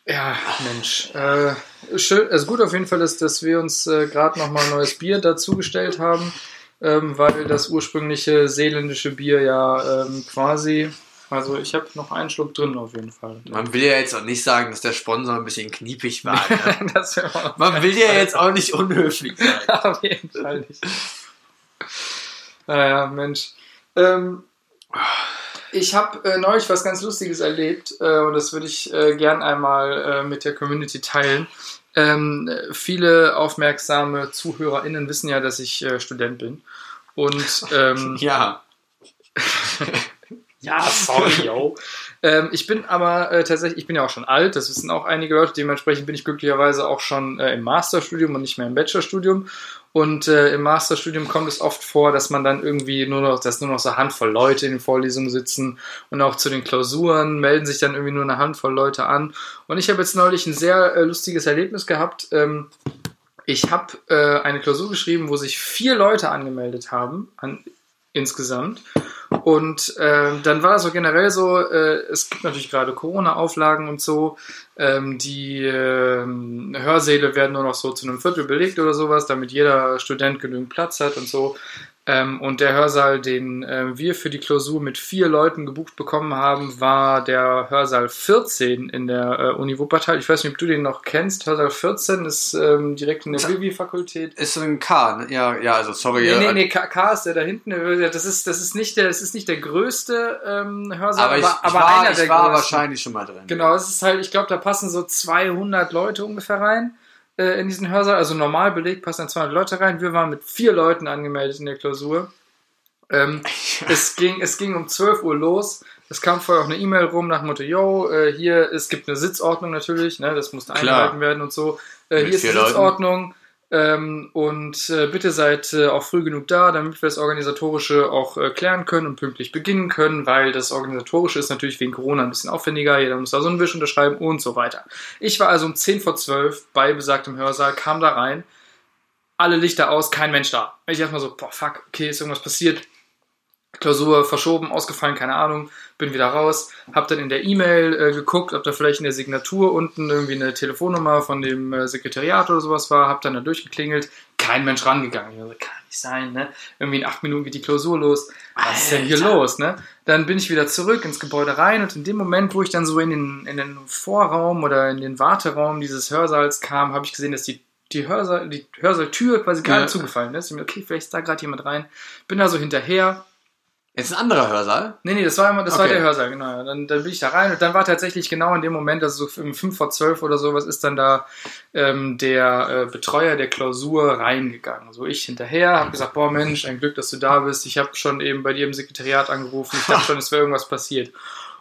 Ja, Mensch. Äh, schön, also gut auf jeden Fall ist, dass wir uns äh, gerade nochmal ein neues Bier dazugestellt haben, ähm, weil das ursprüngliche seeländische Bier ja ähm, quasi, also ich habe noch einen Schluck drin auf jeden Fall. Man will ja jetzt auch nicht sagen, dass der Sponsor ein bisschen kniepig war. Ne? Man will ja jetzt auch nicht unhöflich sein. auf jeden Fall nicht. Naja, Mensch. Ähm, ich habe äh, neulich was ganz Lustiges erlebt äh, und das würde ich äh, gern einmal äh, mit der Community teilen. Ähm, äh, viele aufmerksame ZuhörerInnen wissen ja, dass ich äh, Student bin. Und ähm, Ja. ja, sorry, yo. Ähm, ich bin aber äh, tatsächlich, ich bin ja auch schon alt, das wissen auch einige Leute, dementsprechend bin ich glücklicherweise auch schon äh, im Masterstudium und nicht mehr im Bachelorstudium. Und äh, im Masterstudium kommt es oft vor, dass man dann irgendwie nur noch, dass nur noch so eine Handvoll Leute in den Vorlesungen sitzen und auch zu den Klausuren melden sich dann irgendwie nur eine Handvoll Leute an. Und ich habe jetzt neulich ein sehr äh, lustiges Erlebnis gehabt. Ähm, ich habe äh, eine Klausur geschrieben, wo sich vier Leute angemeldet haben, an, insgesamt. Und ähm, dann war das so generell so, äh, es gibt natürlich gerade Corona-Auflagen und so. Ähm, die ähm, Hörsäle werden nur noch so zu einem Viertel belegt oder sowas, damit jeder Student genügend Platz hat und so. Ähm, und der Hörsaal, den äh, wir für die Klausur mit vier Leuten gebucht bekommen haben, war der Hörsaal 14 in der äh, Uni Wuppertal. Ich weiß nicht, ob du den noch kennst. Hörsaal 14 ist ähm, direkt in der Vivi-Fakultät. Ist so ein K, ne? Ja, ja, also sorry. Nee, nee, nee, K, K ist der da hinten. Das ist, das ist, nicht, der, das ist nicht der größte ähm, Hörsaal, Aber ich, aber, ich aber war, einer ich der war größten. wahrscheinlich schon mal drin. Genau, es ist halt, ich glaube, da passen so 200 Leute ungefähr rein äh, in diesen Hörsaal. Also normal belegt passen dann 200 Leute rein. Wir waren mit vier Leuten angemeldet in der Klausur. Ähm, es, ging, es ging um 12 Uhr los. Es kam vorher auch eine E-Mail rum nach Motto, yo, äh, hier, es gibt eine Sitzordnung natürlich, ne, das musste eingehalten werden und so. Äh, hier ist die Leuten. Sitzordnung. Ähm, und äh, bitte seid äh, auch früh genug da, damit wir das Organisatorische auch äh, klären können und pünktlich beginnen können, weil das Organisatorische ist natürlich wegen Corona ein bisschen aufwendiger, jeder muss da so einen Wisch unterschreiben und so weiter. Ich war also um 10 vor 12 bei besagtem Hörsaal, kam da rein, alle Lichter aus, kein Mensch da. Ich erstmal so, boah, fuck, okay, ist irgendwas passiert. Klausur verschoben, ausgefallen, keine Ahnung, bin wieder raus, hab dann in der E-Mail äh, geguckt, ob da vielleicht in der Signatur unten irgendwie eine Telefonnummer von dem äh, Sekretariat oder sowas war, hab dann da durchgeklingelt, kein Mensch rangegangen. Ich so, kann nicht sein, ne? Irgendwie in acht Minuten geht die Klausur los. Was ist denn hier los, ne? Dann bin ich wieder zurück ins Gebäude rein und in dem Moment, wo ich dann so in den, in den Vorraum oder in den Warteraum dieses Hörsaals kam, habe ich gesehen, dass die, die, Hörsaal, die Hörsaaltür quasi gerade Ja. zugefallen ist. Und mir, okay, vielleicht ist da gerade jemand rein. Bin da so hinterher, Jetzt ein anderer Hörsaal. Nee, nee, das war immer, das war Okay. der Hörsaal, genau. Dann, dann bin ich da rein und dann war tatsächlich genau in dem Moment, also so um 5 vor 12 oder sowas, ist dann da ähm, der äh, Betreuer der Klausur reingegangen. So ich hinterher, habe gesagt, boah Mensch, ein Glück, dass du da bist. Ich habe schon eben bei dir im Sekretariat angerufen. Ich dachte schon, es wäre irgendwas passiert.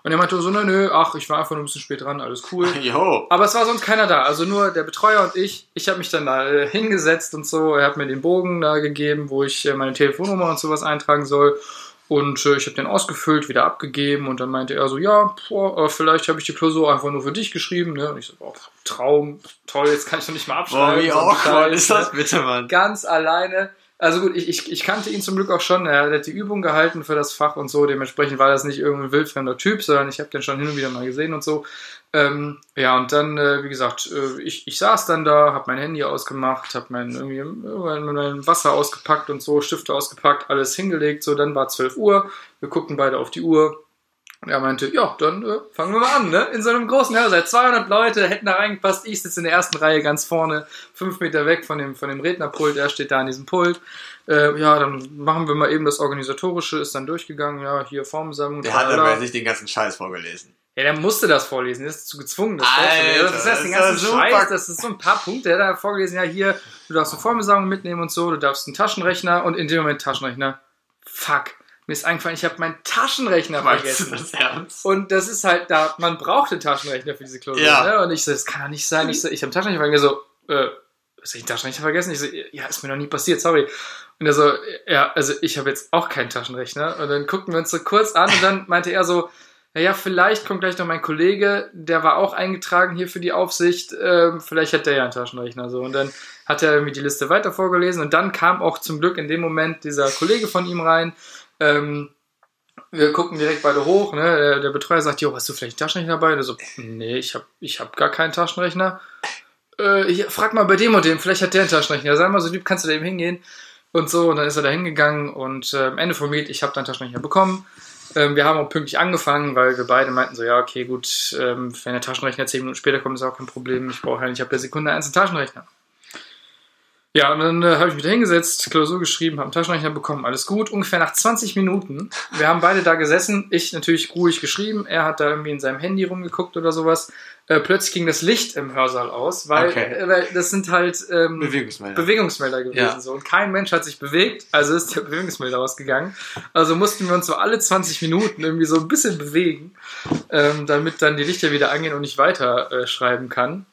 Und er meinte so, nö, nö, ach, ich war einfach nur ein bisschen spät dran, alles cool. Jo. Aber es war sonst keiner da, also nur der Betreuer und ich. Ich habe mich dann da äh, hingesetzt und so. Er hat mir den Bogen da gegeben, wo ich äh, meine Telefonnummer und sowas eintragen soll. Und äh, ich habe den ausgefüllt, wieder abgegeben und dann meinte er so, ja, boah, äh, vielleicht habe ich die Klausur einfach nur für dich geschrieben. Ne? Und ich so, boah, Traum, toll, jetzt kann ich doch nicht mal abschreiben. Boah, wie ein awkward ist ne? das bitte, Mann? ganz alleine. Also gut, ich, ich, ich kannte ihn zum Glück auch schon. Er hat die Übung gehalten für das Fach und so. Dementsprechend war das nicht irgendein wildfremder Typ, sondern ich habe den schon hin und wieder mal gesehen und so. Ähm, ja, und dann, äh, wie gesagt, äh, ich, ich saß dann da, habe mein Handy ausgemacht, habe mein, irgendwie, mein, mein Wasser ausgepackt und so, Stifte ausgepackt, alles hingelegt. So, dann war 12 Uhr. Wir guckten beide auf die Uhr. Und er meinte, ja, dann äh, fangen wir mal an, ne? In so einem großen Hörsaal. 200 Leute hätten da reingepasst. Ich sitze in der ersten Reihe ganz vorne, fünf Meter weg von dem, von dem Rednerpult. Er steht da an diesem Pult. Äh, ja, dann machen wir mal eben das Organisatorische. Ist dann durchgegangen. Ja, hier Formsammlung. Der hat aber sich den ganzen Scheiß vorgelesen. Ja, der musste das vorlesen. Der ist zu gezwungen, das vorzulesen. Das ist das den das ganzen super. Scheiß. Das ist so ein paar Punkte. Er hat da vorgelesen. Ja, hier, du darfst eine Formsammlung mitnehmen und so. Du darfst einen Taschenrechner und in dem Moment Taschenrechner. Fuck. Mir ist eingefallen, ich habe meinen Taschenrechner vergessen. das ernst? Und das ist halt da, man braucht den Taschenrechner für diese Klausur. Ja. Ne? Und ich so, das kann doch nicht sein. Ich so, ich habe Taschenrechner vergessen. so, äh, was ich den Taschenrechner vergessen? Ich so, ja, ist mir noch nie passiert, sorry. Und er so, ja, also ich habe jetzt auch keinen Taschenrechner. Und dann guckten wir uns so kurz an und dann meinte er so, naja, vielleicht kommt gleich noch mein Kollege, der war auch eingetragen hier für die Aufsicht, ähm, vielleicht hat der ja einen Taschenrechner. So. Und dann hat er mir die Liste weiter vorgelesen und dann kam auch zum Glück in dem Moment dieser Kollege von ihm rein. Ähm, wir gucken direkt beide hoch, ne? Der, der Betreuer sagt, jo, hast du vielleicht einen Taschenrechner dabei? Und so, nee, ich habe ich hab gar keinen Taschenrechner. Äh, hier, frag mal bei dem und dem, vielleicht hat der einen Taschenrechner. Sei mal so lieb, kannst du da eben hingehen? Und so, und dann ist er da hingegangen und äh, am Ende vom Lied, ich habe dann Taschenrechner bekommen. Ähm, wir haben auch pünktlich angefangen, weil wir beide meinten so, ja, okay, gut, ähm, wenn der Taschenrechner zehn Minuten später kommt, ist auch kein Problem. Ich brauche ja nicht ab der Sekunde eins einen Taschenrechner. Ja, und dann äh, habe ich mich da hingesetzt, Klausur geschrieben, habe einen Taschenrechner bekommen, alles gut. Ungefähr nach 20 Minuten, wir haben beide da gesessen, ich natürlich ruhig geschrieben, er hat da irgendwie in seinem Handy rumgeguckt oder sowas. Äh, plötzlich ging das Licht im Hörsaal aus, weil, Okay. äh, weil das sind halt ähm, Bewegungsmelder. Bewegungsmelder gewesen. Ja. So. Und kein Mensch hat sich bewegt, also ist der Bewegungsmelder ausgegangen. Also mussten wir uns so alle 20 Minuten irgendwie so ein bisschen bewegen, ähm, damit dann die Lichter wieder angehen und ich weiter äh, schreiben kann.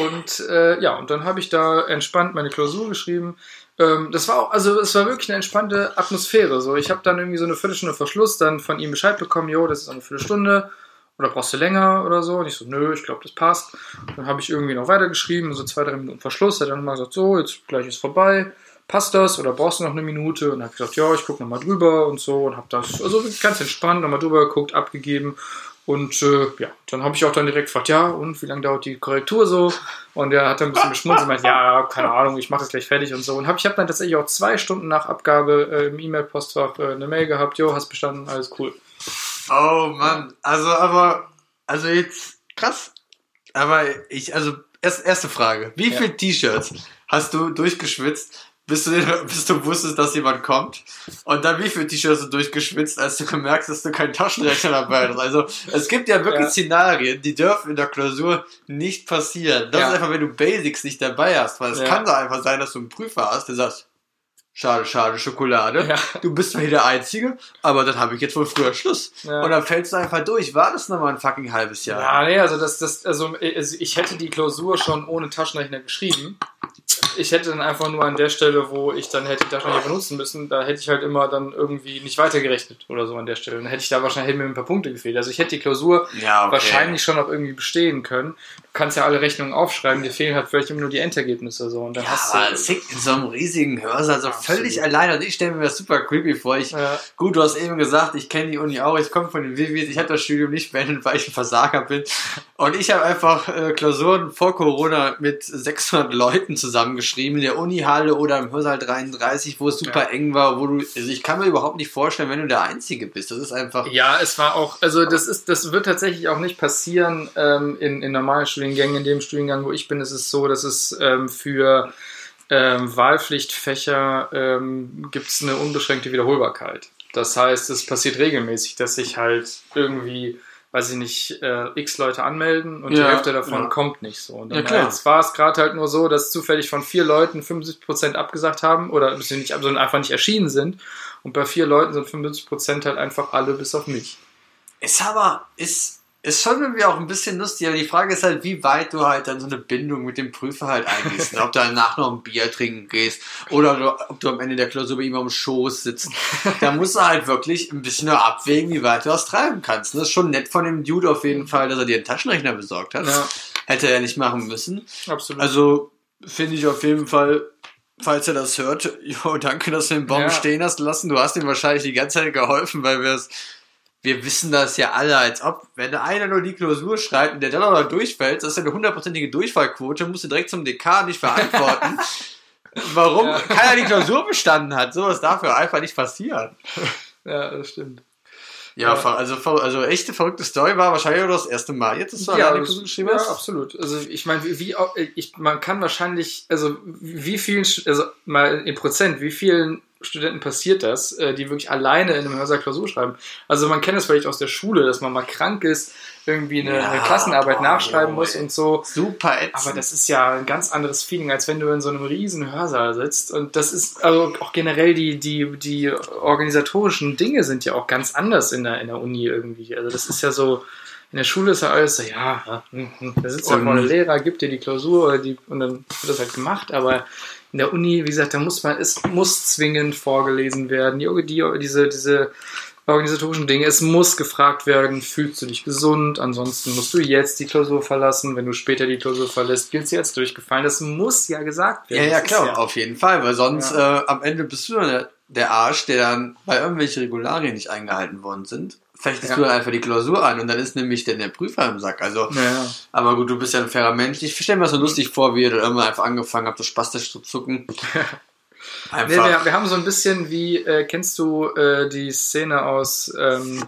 Und äh, ja, und dann habe ich da entspannt meine Klausur geschrieben. Ähm, das war auch, also es war wirklich eine entspannte Atmosphäre. So, ich habe dann irgendwie so eine Viertelstunde Verschluss dann von ihm Bescheid bekommen, jo, das ist eine Viertelstunde. Oder brauchst du länger oder so? Und ich so, nö, ich glaube, das passt. Dann habe ich irgendwie noch weitergeschrieben, so zwei, drei Minuten Verschluss. Er hat dann mal gesagt, so, jetzt gleich ist vorbei. Passt das oder brauchst du noch eine Minute? Und habe gesagt, ja, ich gucke nochmal drüber und so. Und habe das, also ganz entspannt nochmal drüber geguckt, abgegeben. Und äh, ja, dann habe ich auch dann direkt gefragt, ja, und wie lange dauert die Korrektur so? Und er hat dann ein bisschen geschmunzelt und meint, ja, keine Ahnung, ich mache das gleich fertig und so. Und hab, ich habe dann tatsächlich auch zwei Stunden nach Abgabe äh, im E-Mail-Postfach äh, eine Mail gehabt, jo, hast bestanden, alles cool. Oh Mann, also aber, also jetzt krass. Aber ich, also erst, erste Frage: Wie Ja. viele T-Shirts hast du durchgeschwitzt, bis du, bis du wusstest, dass jemand kommt? Und dann wie viele T-Shirts du durchgeschwitzt, als du gemerkt hast, dass du keinen Taschenrechner dabei hast? Also es gibt ja wirklich Ja. Szenarien, die dürfen in der Klausur nicht passieren. Das Ja. ist einfach, wenn du Basics nicht dabei hast, weil es Ja. kann doch einfach sein, dass du einen Prüfer hast, der sagt, Schade, schade, Schokolade. Du bist zwar hier der Einzige, aber dann habe ich jetzt wohl früher Schluss. Und dann fällst du einfach durch. War das nochmal ein fucking halbes Jahr? Ja, nee, also das, das, also also ich hätte die Klausur schon ohne Taschenrechner geschrieben. Ich hätte dann einfach nur an der Stelle, wo ich dann hätte die Taschenrechner benutzen müssen, da hätte ich halt immer dann irgendwie nicht weitergerechnet oder so an der Stelle. Dann hätte ich da wahrscheinlich mir ein paar Punkte gefehlt. Also ich hätte die Klausur Ja, okay. wahrscheinlich schon auch irgendwie bestehen können. Du kannst ja alle Rechnungen aufschreiben, dir fehlen halt vielleicht immer nur die Endergebnisse so und dann Ja, hast aber du. Sick in so einem riesigen Hörsaal, so völlig alleine. Und ich stelle mir das super creepy vor. Ich, Ja. Gut, du hast eben gesagt, ich kenne die Uni auch, ich komme von den Vivis, ich habe das Studium nicht beendet, weil ich ein Versager bin. Und ich habe einfach äh, Klausuren vor Corona mit 600 Leuten zusammengeschrieben, in der Unihalle oder im Hörsaal 33, wo es super Ja. eng war, wo du, also ich kann mir überhaupt nicht vorstellen, wenn du der Einzige bist. Das ist einfach, Ja, es war auch, also das ist, das wird tatsächlich auch nicht passieren ähm, in, in normalen Studiengängen. In dem Studiengang, wo ich bin, ist es so, dass es ähm, für ähm, Wahlpflichtfächer ähm, gibt es eine unbeschränkte Wiederholbarkeit. Das heißt, es passiert regelmäßig, dass sich halt irgendwie, weiß ich nicht, äh, x Leute anmelden und die Ja, Hälfte davon ja. kommt nicht so. Und Ja, dann klar. Jetzt war es gerade halt nur so, dass zufällig von vier Leuten 75% abgesagt haben oder nicht, sondern einfach nicht erschienen sind. Und bei vier Leuten sind 75% halt einfach alle bis auf mich. ist aber, ist, ist schon irgendwie auch ein bisschen lustig, aber die Frage ist halt, wie weit du halt dann so eine Bindung mit dem Prüfer halt eingehst. Ob du danach noch ein Bier trinken gehst oder du, ob du am Ende der Klausur bei ihm am Schoß sitzt. Da musst du halt wirklich ein bisschen nur abwägen, wie weit du das treiben kannst. Das ist schon nett von dem Dude auf jeden Fall, dass er dir einen Taschenrechner besorgt hat. Ja, Hätte er nicht machen müssen. absolut. Also finde ich auf jeden Fall, falls er das hört, jo, danke, dass du den Baum Ja. stehen hast lassen. Du hast ihm wahrscheinlich die ganze Zeit geholfen, weil wir es, wir wissen das ja alle, als ob, wenn einer nur die Klausur schreibt und der dann auch noch durchfällt, das ist ja eine hundertprozentige Durchfallquote, musst du direkt zum Dekan nicht verantworten. Warum Ja. keiner die Klausur bestanden hat. Sowas darf ja einfach nicht passieren. ja, das stimmt. Ja, Ja. also, also echte verrückte Story war wahrscheinlich auch das erste Mal. Jetzt ist du alleine das- Klausur geschrieben ja, hast. absolut. Also ich meine, wie, wie ich, man kann wahrscheinlich, also wie vielen, also mal in Prozent, wie vielen Studenten passiert das, äh, die wirklich alleine in einem Hörsaal Klausur schreiben? Also man kennt es vielleicht aus der Schule, dass man mal krank ist, irgendwie eine, Ja, eine Klassenarbeit boah, nachschreiben jo, muss und so. Super ätzend. Aber das ist ja ein ganz anderes Feeling, als wenn du in so einem riesen Hörsaal sitzt. Und das ist, also auch generell die, die, die organisatorischen Dinge sind ja auch ganz anders in der, in der Uni irgendwie. Also das ist ja so, in der Schule ist ja alles so, ja, ja, hm, hm, da sitzt ja vorne Lehrer, gibt dir die Klausur oder die, und dann wird das halt gemacht. Aber in der Uni, wie gesagt, da muss man, es muss zwingend vorgelesen werden. Die, die, diese, diese organisatorischen Dinge. Es muss gefragt werden, fühlst du dich gesund? Ansonsten musst du jetzt die Klausur verlassen. Wenn du später die Klausur verlässt, gilt sie als durchgefallen. Das muss ja gesagt Ja, werden. ja, Das klar, ist auf jeden Fall, weil sonst äh, am Ende bist du dann der, der Arsch, der dann, weil irgendwelche Regularien nicht eingehalten worden sind, fechtest Ja. du dann einfach die Klausur an und dann ist nämlich dann der Prüfer im Sack. Also, Ja, ja. aber gut, du bist ja ein fairer Mensch. Ich stelle mir das so lustig vor, wie ihr dann irgendwann einfach angefangen habt, so spastisch zu zucken. Nee, Einfach. wir, wir haben so ein bisschen wie, äh, kennst du äh, die Szene aus, ähm,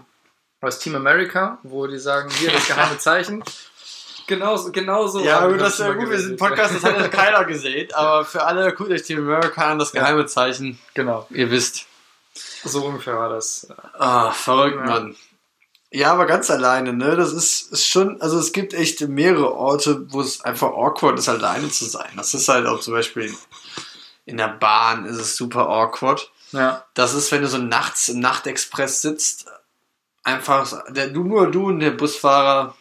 aus Team America, wo die sagen, hier das geheime Zeichen? Genauso, genauso. ja, gut, das ist ja gut, wir sind. Podcast, das hat ja keiner gesehen, aber für alle, guckt euch Team America an, das geheime Zeichen, Genau, ihr wisst. So ungefähr war das. Ah, verrückt, Ja. Mann. Ja, aber ganz alleine, ne? Das ist, ist schon, also es gibt echt mehrere Orte, wo es einfach awkward ist, alleine zu sein. Das ist halt auch zum Beispiel in der Bahn ist es super awkward. Ja, Das ist, wenn du so nachts im Nachtexpress sitzt, einfach, der, du nur du und der Busfahrer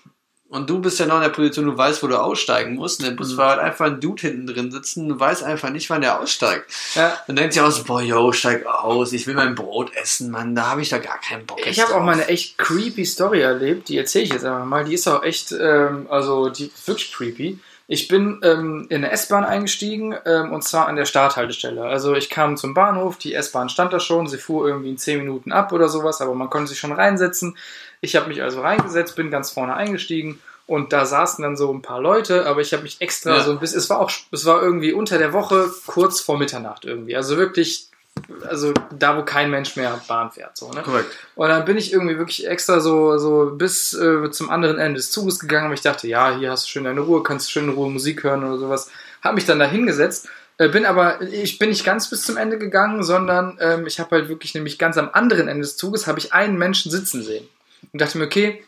und du bist ja noch in der Position, du weißt, wo du aussteigen musst. Und der Busfahrer hat einfach einen Dude hinten drin sitzen, du weißt einfach nicht, wann der aussteigt. ja. Dann denkt sich auch so, boah, yo, steig aus, ich will mein Brot essen, Mann, da habe ich da gar keinen Bock. Ich habe auch mal eine echt creepy Story erlebt, die erzähle ich jetzt einfach mal. Die ist auch echt, ähm, also die ist wirklich creepy. Ich bin ähm, in eine S-Bahn eingestiegen ähm, und zwar an der Starthaltestelle. Also ich kam zum Bahnhof, die S-Bahn stand da schon, sie fuhr irgendwie in 10 Minuten ab oder sowas, aber man konnte sich schon reinsetzen. Ich habe mich also reingesetzt, bin ganz vorne eingestiegen und da saßen dann so ein paar Leute, aber ich habe mich extra Ja. so ein bisschen, es war auch, es war irgendwie unter der Woche, kurz vor Mitternacht irgendwie. Also wirklich, also da, wo kein Mensch mehr Bahn fährt. So, ne? Korrekt. Und dann bin ich irgendwie wirklich extra so, so bis äh, zum anderen Ende des Zuges gegangen, aber ich dachte, ja, hier hast du schön deine Ruhe, kannst schön in Ruhe Musik hören oder sowas. Hab mich dann da hingesetzt, äh, bin aber, ich bin nicht ganz bis zum Ende gegangen, sondern ähm, ich habe halt wirklich nämlich ganz am anderen Ende des Zuges, habe ich einen Menschen sitzen sehen. Und dachte mir, okay,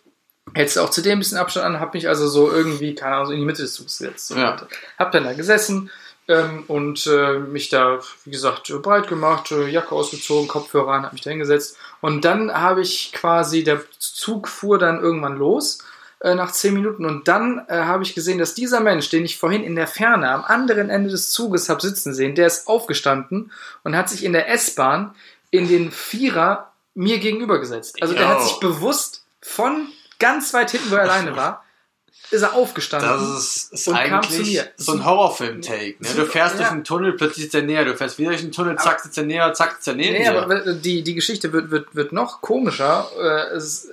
hältst du auch zu dem ein bisschen Abstand an, hab mich also so irgendwie, keine Ahnung, so in die Mitte des Zuges gesetzt. So. Ja. Hab dann da gesessen, ähm, und äh, mich da, wie gesagt, äh, breit gemacht, äh, Jacke ausgezogen, Kopfhörer an, habe mich da hingesetzt. Und dann habe ich quasi, der Zug fuhr dann irgendwann los äh, nach zehn Minuten und dann äh, habe ich gesehen, dass dieser Mensch, den ich vorhin in der Ferne am anderen Ende des Zuges habe sitzen sehen, der ist aufgestanden und hat sich in der S-Bahn in den Vierer mir gegenüber gesetzt. Also der Yo. hat sich bewusst von ganz weit hinten, wo er alleine war, ist er aufgestanden. Das ist, ist Und kam zu eigentlich mir. so ein Horrorfilm-Take. Ne? Du fährst Ja. durch einen Tunnel, plötzlich ist er näher. Du fährst wieder durch einen Tunnel, zack, sitzt er näher, zack, sitzt er neben Nee, aber die, die Geschichte wird, wird, wird noch komischer. Äh, Es,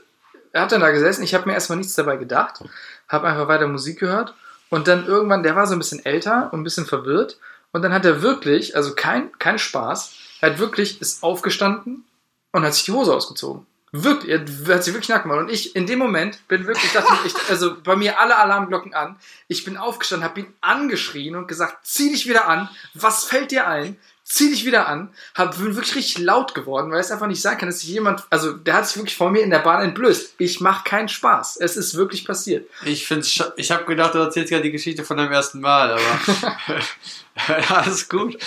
er hat dann da gesessen, ich habe mir erstmal nichts dabei gedacht, habe einfach weiter Musik gehört und dann irgendwann, der war so ein bisschen älter und ein bisschen verwirrt Und dann hat er wirklich, also kein, kein Spaß, er hat wirklich, ist aufgestanden und hat sich die Hose ausgezogen. Wirklich, er hat sich wirklich nackt gemacht. Und ich in dem Moment bin wirklich, dachte ich, also bei mir alle Alarmglocken an. Ich bin aufgestanden, habe ihn angeschrien und gesagt, zieh dich wieder an. Was fällt dir ein? Zieh dich wieder an. Hab, bin wirklich richtig laut geworden, weil es einfach nicht sein kann, dass sich jemand, also der hat sich wirklich vor mir in der Bahn entblößt. Ich mache keinen Spaß. Es ist wirklich passiert. Ich find's, ich habe gedacht, du erzählst ja die Geschichte von deinem ersten Mal, aber alles gut.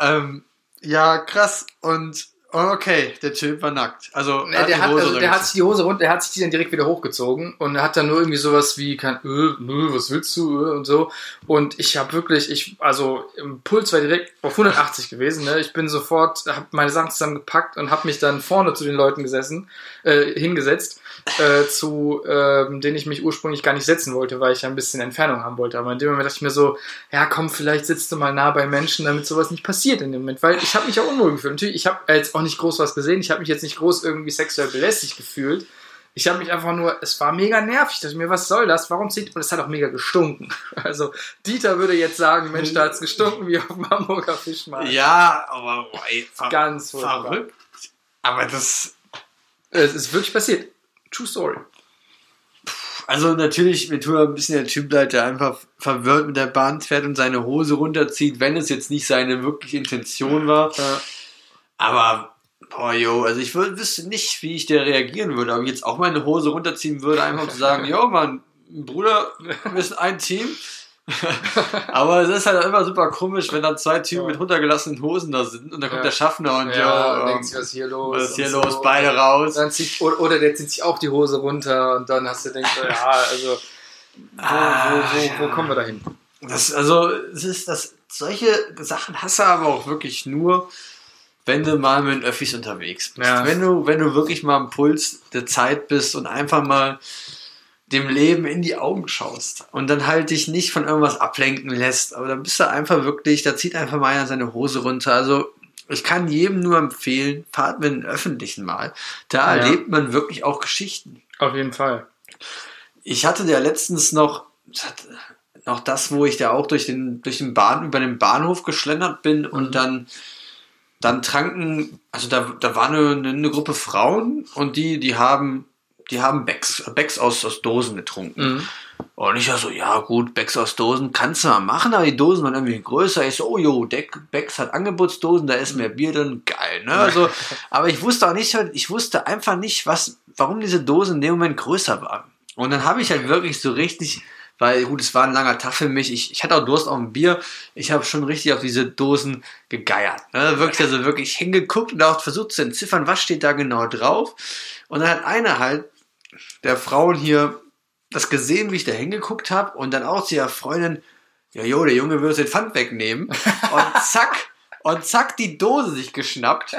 Ähm, ja, krass. Und okay, der Typ war nackt. Also, Nee, der, hat, also, der hat sich die Hose runter, der hat sich die dann direkt wieder hochgezogen und hat dann nur irgendwie sowas wie kein, äh, nö, was willst du äh, und so. Und ich habe wirklich, ich, also im Puls war direkt auf 180 gewesen. Ne? Ich bin sofort, habe meine Sachen zusammengepackt und habe mich dann vorne zu den Leuten gesessen, äh, hingesetzt, äh, zu ähm, denen ich mich ursprünglich gar nicht setzen wollte, weil ich ja ein bisschen Entfernung haben wollte. Aber in dem Moment dachte ich mir so, ja komm, vielleicht sitzt du mal nah bei Menschen, damit sowas nicht passiert in dem Moment. Weil ich habe mich auch unwohl gefühlt. Natürlich, ich habe jetzt auch nicht groß was gesehen. Ich habe mich jetzt nicht groß irgendwie sexuell belästigt gefühlt. Ich habe mich einfach nur, es war mega nervig. Ich dachte mir, was soll das? Warum zieht, und es hat auch mega gestunken. Also, Dieter würde jetzt sagen, Mensch, da hat's gestunken wie auf dem Hamburger Fischmarkt. Ja, aber ey, ver Ganz verrückt. Aber das, Es ist wirklich passiert. True Story. also natürlich, mir tut ein bisschen der Typ leid, der einfach verwirrt mit der Bahn fährt und seine Hose runterzieht, wenn es jetzt nicht seine wirkliche Intention war. Ja. Aber, boah, yo, also ich würd, wüsste nicht, wie ich der reagieren würde, ob ich jetzt auch meine Hose runterziehen würde, einfach zu sagen, yo, Mann, Bruder, wir sind ein Team. Aber es ist halt immer super komisch, wenn dann zwei Typen Ja. mit runtergelassenen Hosen da sind und dann kommt Ja. der Schaffner und Ja, denkst ähm, du, was ist hier los? was ist hier los? so. Beide raus. Zieht, oder, der zieht sich auch die Hose runter und dann hast du denkst, du, ja, also, wo, Ah, wo, wo, ja. wo kommen wir da hin? Das, also, es ist das, solche Sachen hast du aber auch wirklich nur, wenn du mal mit den Öffis unterwegs bist. Ja. Wenn du, wenn du wirklich mal am Puls der Zeit bist und einfach mal dem Leben in die Augen schaust und dann halt dich nicht von irgendwas ablenken lässt, aber dann bist du einfach wirklich, da zieht einfach mal einer seine Hose runter. Also, ich kann jedem nur empfehlen, fahrt mit den Öffentlichen mal. Da Ja. erlebt man wirklich auch Geschichten. Auf jeden Fall. Ich hatte ja letztens noch, noch das, wo ich da auch durch den, durch den Bahn, über den Bahnhof geschlendert bin und dann, dann tranken, also da, da war eine, eine Gruppe Frauen und die, die haben, die haben Becks, Becks aus, aus Dosen getrunken. Mhm. Und ich war so, ja gut, Becks aus Dosen kannst du mal machen, aber die Dosen waren irgendwie größer. Ich so, oh jo, Becks hat Angebotsdosen, da ist mehr Bier drin, geil, ne? Also, aber ich wusste auch nicht, ich wusste einfach nicht, was, warum diese Dosen in dem Moment größer waren. Und dann habe ich halt wirklich so richtig, weil gut, es war ein langer Tag für mich. Ich, ich hatte auch Durst auf ein Bier. Ich habe schon richtig auf diese Dosen gegeiert. Ne? Wirklich, also wirklich hingeguckt und auch versucht zu entziffern, was steht da genau drauf. Und dann hat einer halt der Frauen hier das gesehen, wie ich da hingeguckt habe und dann auch zu ihrer Freundin, ja, jo, der Junge uns den Pfand wegnehmen. Und zack, und zack, die Dose sich geschnappt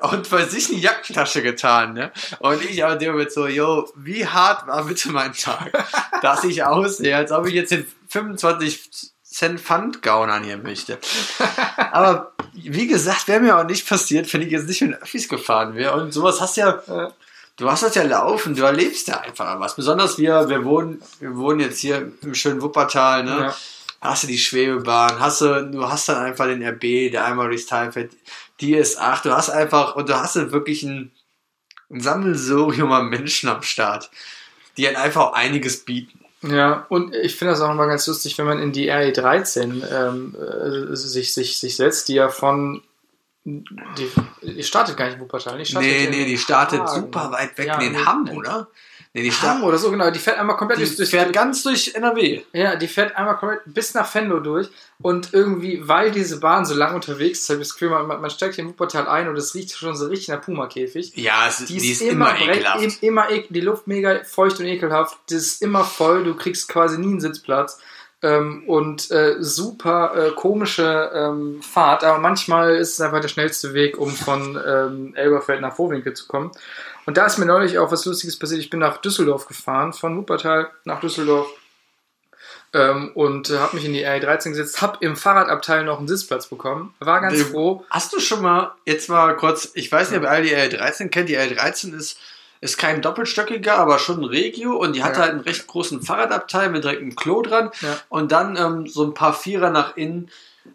und bei sich in die Jackentasche getan, ne? Und ich aber dem mit so, yo, wie hart war bitte mein Tag, dass ich aussehe, als ob ich jetzt den 25 Cent Pfand gaunern hier möchte. Aber wie gesagt, wäre mir auch nicht passiert, wenn ich jetzt nicht mit den Öffis gefahren wäre. Und sowas hast ja, Ja. Du hast das ja laufen, du erlebst ja einfach was. Besonders wir, wir wohnen, wir wohnen jetzt hier im schönen Wuppertal, ne? Ja. Hast du die Schwebebahn, hast du, du hast dann einfach den RB, der einmal durchs Tal fährt, die S8, du hast einfach, und du hast dann wirklich ein, ein Sammelsurium an Menschen am Start, die halt einfach auch einiges bieten. Ja, und ich finde das auch immer ganz lustig, wenn man in die RE13 ähm, äh, sich, sich, sich setzt, die ja von. Die, die startet gar nicht in Wuppertal, die startet Nee, nee, die startet Hagen. super weit weg, Ja, nee, in Hamm, oder? Nee, die Hamm oder so, genau. Die fährt einmal komplett die durch, fährt ganz durch NRW. Ja, die fährt einmal komplett bis nach Venlo durch und irgendwie, weil diese Bahn so lang unterwegs ist, habe ich das Gefühl, man, man steigt hier in Wuppertal ein und es riecht schon so richtig nach Puma-Käfig. Ja, es, Die ist, immer, immer brech- ekelhaft. im- immer ekel, die Luft mega feucht und ekelhaft. Das ist immer voll, du kriegst quasi nie einen Sitzplatz. Ähm, und äh, super äh, komische ähm, Fahrt, aber manchmal ist es einfach der schnellste Weg, um von ähm, Elberfeld nach Vorwinkel zu kommen. Und da ist mir neulich auch was Lustiges passiert. Ich bin nach Düsseldorf gefahren, von Wuppertal nach Düsseldorf ähm, und äh, habe mich in die RE13 gesetzt, habe im Fahrradabteil noch einen Sitzplatz bekommen, war ganz froh. Hast du schon mal, jetzt mal kurz, ich weiß nicht, ob ihr alle die L13 kennt, die L13 ist, ist kein doppelstöckiger, aber schon ein Regio und die hat Ja. halt einen recht großen Fahrradabteil mit direkt einem Klo dran Ja. und dann ähm, so ein paar Vierer nach innen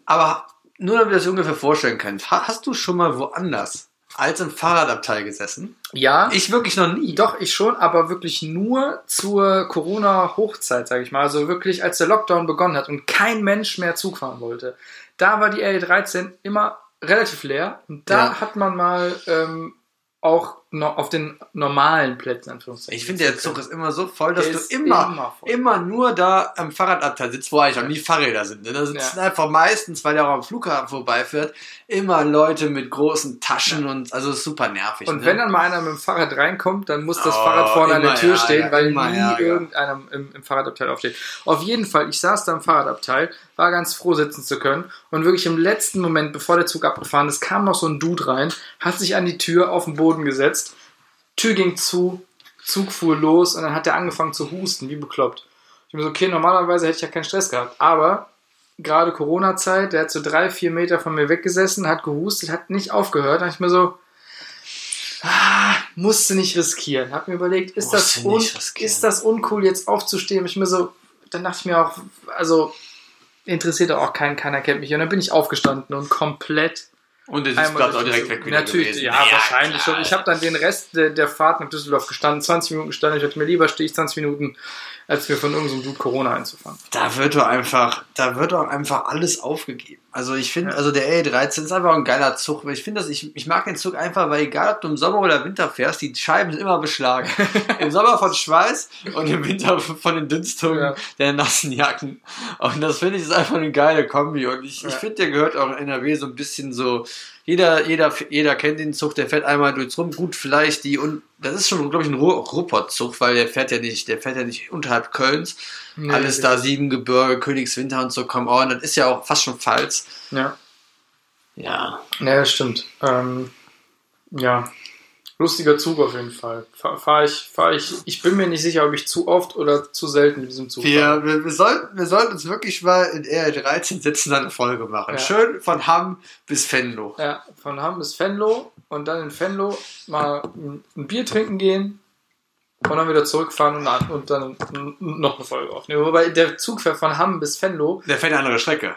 Aber nur damit ihr das ungefähr vorstellen könnt, ha- hast du schon mal woanders als im Fahrradabteil gesessen? Ja, Ich wirklich noch nie. Doch, ich schon, aber wirklich nur zur Corona-Hochzeit, sage ich mal. Also wirklich, als der Lockdown begonnen hat und kein Mensch mehr Zug fahren wollte. Da war die RE13 immer relativ leer. Und da Ja. hat man mal ähm, auch noch auf den normalen Plätzen, Anführungszeichen. Ich finde, der Zug ist immer so voll, dass Der du immer, immer immer, nur da am Fahrradabteil sitzt, wo eigentlich auch nie Fahrräder sind. Ne? Da sitzen einfach meistens, weil der auch am Flughafen vorbeifährt, immer Leute mit großen Taschen und also super nervig. Und ne? wenn dann mal einer mit dem Fahrrad reinkommt, dann muss das Oh, Fahrrad vorne an der Tür Ärger, stehen, weil nie Ärger. irgendeiner im, im Fahrradabteil aufsteht. Auf jeden Fall, ich saß da im Fahrradabteil, war ganz froh sitzen zu können und wirklich im letzten Moment, bevor der Zug abgefahren ist, kam noch so ein Dude rein, hat sich an die Tür auf den Boden gesetzt, Tür ging zu, Zug fuhr los und dann hat er angefangen zu husten, wie bekloppt. Ich mir so, okay, normalerweise hätte ich ja keinen Stress gehabt, aber gerade Corona-Zeit, der hat so drei, vier Meter von mir weggesessen, hat gehustet, hat nicht aufgehört. Da ich mir so, ah, musste nicht riskieren. Hab mir überlegt, ist das, ist das uncool, jetzt aufzustehen? Ich mir so, dann dachte ich mir auch, also interessiert auch keinen, keiner kennt mich. Und dann bin ich aufgestanden und komplett und der Sitz bleibt auch direkt weg wieder Natürlich, gewesen. ja, wahrscheinlich klar, schon. Ich habe dann den Rest der, der Fahrt nach Düsseldorf gestanden, 20 Minuten gestanden. Ich dachte mir, lieber stehe ich 20 Minuten, als mir von irgendeinem Dude Corona einzufangen. Da wird doch einfach, da wird doch einfach alles aufgegeben. Also ich finde, also der L13 ist einfach ein geiler Zug. Ich finde das, ich, ich mag den Zug einfach, weil egal ob du im Sommer oder Winter fährst, die Scheiben sind immer beschlagen. Im Sommer von Schweiß und im Winter von den Dünstungen Ja. der nassen Jacken. Und das finde ich ist einfach eine geile Kombi. Und ich, ich Ja. finde, der gehört auch in NRW so ein bisschen so, jeder, jeder, jeder kennt den Zug, der fährt einmal durchs rum. Gut, vielleicht die, und das ist schon, glaube ich, ein Ru- Ruhrpott-Zug, weil der fährt ja nicht, der fährt ja nicht unterhalb Kölns. Nee, Alles nee. da, Siebengebirge, Königswinter und so, come on, das ist ja auch fast schon Pfalz. Ja, Ja. ja das stimmt. Ähm, ja, lustiger Zug auf jeden Fall. Fahr, fahr ich, fahr ich, ich bin mir nicht sicher, ob ich zu oft oder zu selten mit diesem Zug Wir, wir, wir, sollten, wir sollten uns wirklich mal in R13 sitzen, dann eine Folge machen. Ja. Schön von Hamm bis Venlo. Ja, von Hamm bis Venlo und dann in Venlo mal ein ein Bier trinken gehen und dann wieder zurückfahren und, und dann noch eine Folge aufnehmen. Wobei der Zug fährt von Hamm bis Venlo. Der fährt eine andere Strecke.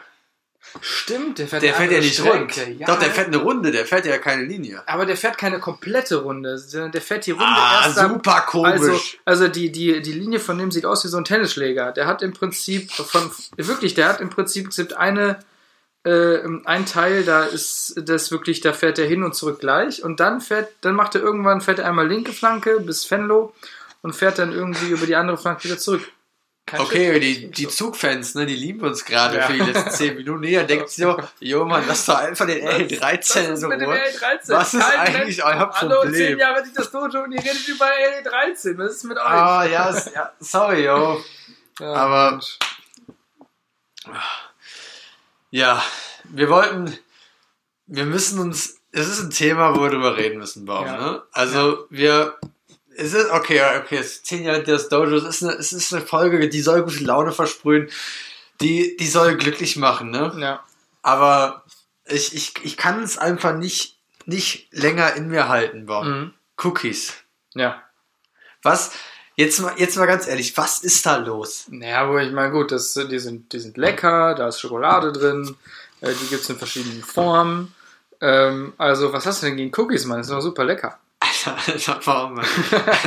Stimmt, der fährt Der fährt ja nicht Strecke, rund. Ja. Doch, der fährt eine Runde, der fährt ja keine Linie. Aber der fährt keine komplette Runde, sondern der fährt die Runde Ah, erst ab- super komisch. Also, also die, die, die Linie von dem sieht aus wie so ein Tennisschläger. Der hat im Prinzip von wirklich, der hat im Prinzip gibt eine äh, ein Teil, da ist das wirklich, da fährt er hin und zurück gleich und dann fährt, dann macht er irgendwann fährt er einmal linke Flanke bis Venlo und fährt dann irgendwie über die andere Flanke wieder zurück. Okay, die, die Zugfans, ne, die lieben uns gerade Ja. für die letzten 10 Minuten. Jeder denkt sich so, jo Mann, lass doch einfach den L13 Was ist in mit dem Ruhe. L13? Was ist Kein eigentlich Mensch- euer Hallo, Problem? 10 Jahre das Dojo und ihr redet über L13. Was ist mit euch? Ah, ja, ja, sorry, yo. Ja, aber- Mensch. Ja, wir wollten, wir müssen uns, es ist ein Thema, wo wir drüber reden müssen, Baum, ne? Also, wir, es ist, okay, okay, es ist zehn Jahre das Dojo, es ist eine, es ist eine Folge, die soll gute Laune versprühen, die, die soll glücklich machen, ne? Ja. Aber ich, ich, ich kann es einfach nicht, nicht länger in mir halten, Baum. Mhm. Cookies. Ja. Was, jetzt mal, jetzt mal ganz ehrlich, was ist da los? Naja, aber ich meine, gut, das, die, sind, die sind lecker, da ist Schokolade drin, äh, die gibt es in verschiedenen Formen. Ähm, also, was hast du denn gegen Cookies, Mann? Das ist doch super lecker. Alter, Alter?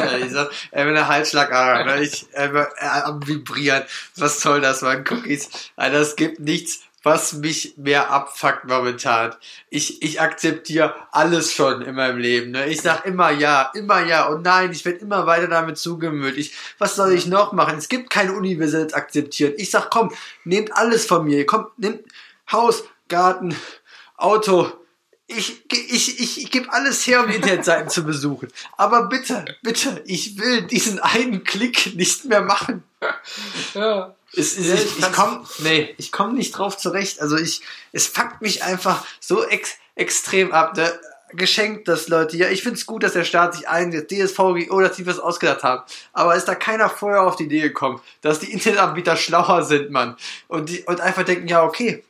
Alter, sag, ey, wenn der Halsschlagadern, ne? ich, äh, am Vibrieren, was soll das, man? Cookies, Alter, es gibt nichts, was mich mehr abfuckt momentan. Ich, ich akzeptiere alles schon in meinem Leben, ne? Ich sag immer ja, immer ja und nein, ich werde immer weiter damit zugemüllt. Ich, was soll ich noch machen? Es gibt kein universelles Akzeptieren. Ich sag, komm, nehmt alles von mir. Komm, nehmt Haus, Garten, Auto, ich, ich, ich, ich gebe alles her, um die Internetseiten zu besuchen. Aber bitte, bitte, ich will diesen einen Klick nicht mehr machen. Ja. Es, es, Ja, ich ich ich kann's- komm, nee, ich komme nicht drauf zurecht. Also ich, es fuckt mich einfach so ex, extrem ab. Ne? Geschenkt, dass Leute, ja, ich find's gut, dass der Staat sich einsetzt, DSVGO, dass die was ausgedacht haben. Aber ist da keiner vorher auf die Idee gekommen, dass die Internetanbieter schlauer sind, Mann. Und, die, und einfach denken, ja, okay,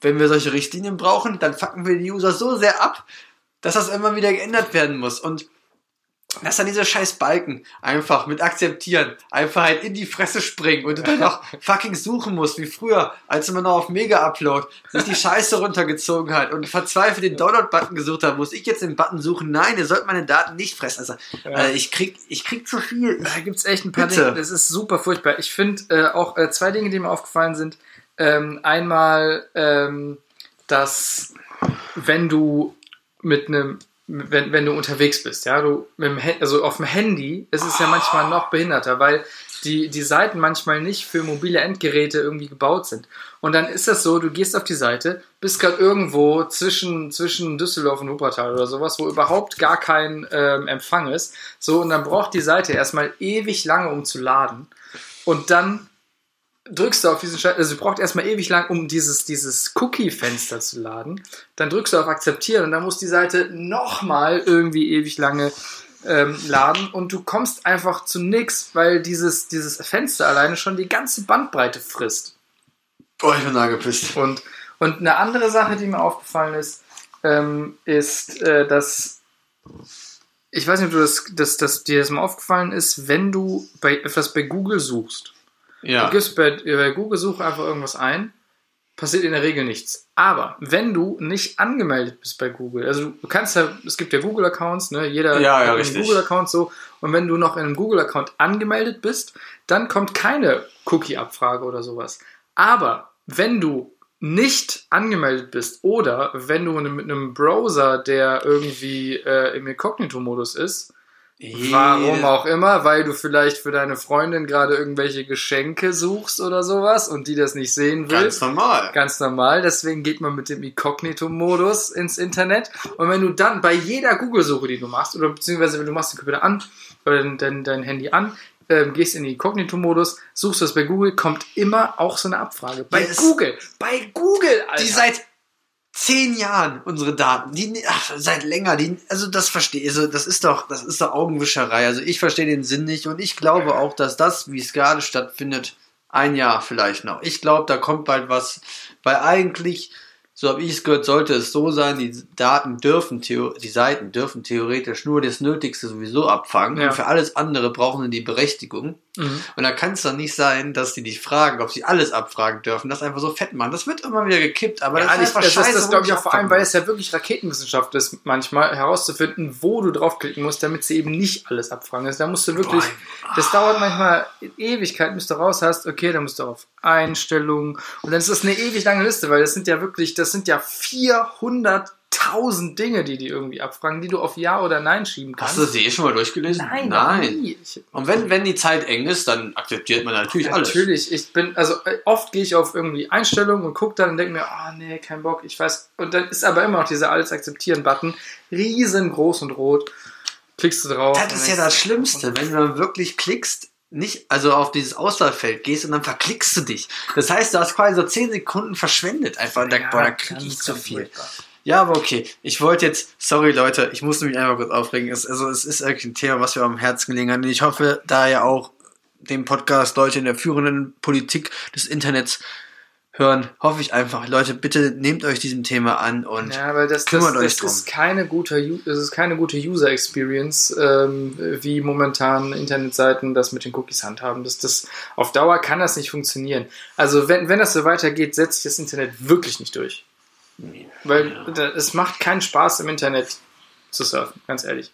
wenn wir solche Richtlinien brauchen, dann fucken wir die User so sehr ab, dass das immer wieder geändert werden muss. Und Lass dann diese scheiß Balken einfach mit akzeptieren, einfach halt in die Fresse springen und du dann noch fucking suchen musst, wie früher, als man noch auf Mega-Upload sich die Scheiße runtergezogen hat und verzweifelt den Download-Button gesucht hat, muss ich jetzt den Button suchen? Nein, ihr sollt meine Daten nicht fressen. Also, äh, ich krieg, ich krieg zu viel. Da gibt's echt ein paar Bitte. Dinge, das ist super furchtbar. Ich finde äh, auch äh, zwei Dinge, die mir aufgefallen sind. Ähm, einmal, ähm, dass wenn du mit einem, wenn, wenn du unterwegs bist, ja, du mit dem also auf dem Handy ist es ja manchmal noch behinderter, weil die, die Seiten manchmal nicht für mobile Endgeräte irgendwie gebaut sind. Und dann ist das so, du gehst auf die Seite, bist gerade irgendwo zwischen, zwischen Düsseldorf und Wuppertal oder sowas, wo überhaupt gar kein ähm, Empfang ist. So, und dann braucht die Seite erstmal ewig lange, um zu laden. Und dann drückst du auf diesen Schalter, also du brauchst erstmal ewig lang, um dieses, dieses Cookie-Fenster zu laden. Dann drückst du auf Akzeptieren und dann muss die Seite nochmal irgendwie ewig lange ähm, laden und du kommst einfach zu nix, weil dieses, dieses Fenster alleine schon die ganze Bandbreite frisst. Boah, ich bin angepisst. Und, und eine andere Sache, die mir aufgefallen ist, ähm, ist, äh, dass ich weiß nicht, ob du das, dass, dass dir das mal aufgefallen ist, wenn du bei etwas bei Google suchst. Ja. Du gibst bei, bei Google Suche einfach irgendwas ein, passiert in der Regel nichts. Aber wenn du nicht angemeldet bist bei Google, also du kannst ja, es gibt ja Google-Accounts, ne? Jeder Ja, ja, hat einen. Google-Account so. Und wenn du noch in einem Google-Account angemeldet bist, dann kommt keine Cookie-Abfrage oder sowas. Aber wenn du nicht angemeldet bist oder wenn du mit einem Browser, der irgendwie äh, im Inkognito-Modus ist, Warum auch immer, weil du vielleicht für deine Freundin gerade irgendwelche Geschenke suchst oder sowas und die das nicht sehen will. Ganz normal. Ganz normal, deswegen geht man mit dem Inkognito-Modus ins Internet. Und wenn du dann bei jeder Google-Suche, die du machst, oder beziehungsweise wenn du machst den Computer an oder dein, dein, Handy an, ähm, gehst in den Inkognito-Modus, suchst das bei Google, kommt immer auch so eine Abfrage. Bei Yes. Google! Bei Google, Alter! Die seit zehn Jahren unsere Daten, die ach, seit länger, die, also das verstehe, also das ist doch, das ist doch Augenwischerei. Also ich verstehe den Sinn nicht und ich glaube auch, dass das, wie es gerade stattfindet, ein Jahr vielleicht noch. Ich glaube, da kommt bald was, weil eigentlich, so habe ich es gehört, sollte es so sein, die Daten dürfen, die Seiten dürfen theoretisch nur das Nötigste sowieso abfangen Ja. und für alles andere brauchen sie die Berechtigung. Mhm. Und da kann es doch nicht sein, dass die dich fragen, ob sie alles abfragen dürfen, das einfach so fett machen. Das wird immer wieder gekippt, aber Ja, das ist einfach das, scheiße. ist das glaube ich auch vor allem, weil es ja wirklich Raketenwissenschaft ist, manchmal herauszufinden, wo du draufklicken musst, damit sie eben nicht alles abfragen. Also da musst du wirklich, Boah. das dauert manchmal Ewigkeiten, bis du raus hast, okay, dann musst du auf Einstellungen und dann ist das eine ewig lange Liste, weil das sind ja wirklich, das sind ja 400.000 Dinge, die die irgendwie abfragen, die du auf Ja oder Nein schieben kannst. Hast du sie eh schon mal durchgelesen? Nein. Ich, Und wenn, wenn die Zeit eng ist, dann akzeptiert man natürlich alles. Natürlich, ich bin, also äh, oft gehe ich auf irgendwie Einstellungen und gucke dann und denke mir, oh nee, kein Bock, ich weiß. Und dann ist aber immer noch dieser Alles akzeptieren-Button, riesengroß und rot. Klickst du drauf. Das ist ja das Schlimmste, wenn du dann wirklich klickst, nicht, also auf dieses Auswahlfeld gehst und dann verklickst du dich. Das heißt, du hast quasi so 10 Sekunden verschwendet. Einfach, da, boah, da krieg ich zu viel. Ja, aber okay. Ich wollte jetzt, sorry Leute, ich musste mich einfach kurz aufregen. Es, also es ist eigentlich ein Thema, was mir am Herzen gelegen hat. Und ich hoffe, da ja auch den Podcast Leute in der führenden Politik des Internets hören, hoffe ich einfach, Leute, bitte nehmt euch diesem Thema an und Ja, weil das, das, Kümmert euch das drum. ist keine gute, das ist keine gute User Experience, ähm, wie momentan Internetseiten das mit den Cookies handhaben. Das, das, auf Dauer kann das nicht funktionieren. Also wenn, wenn das so weitergeht, setzt das Internet wirklich nicht durch. Weil da- es macht keinen Spaß im Internet zu surfen, ganz ehrlich.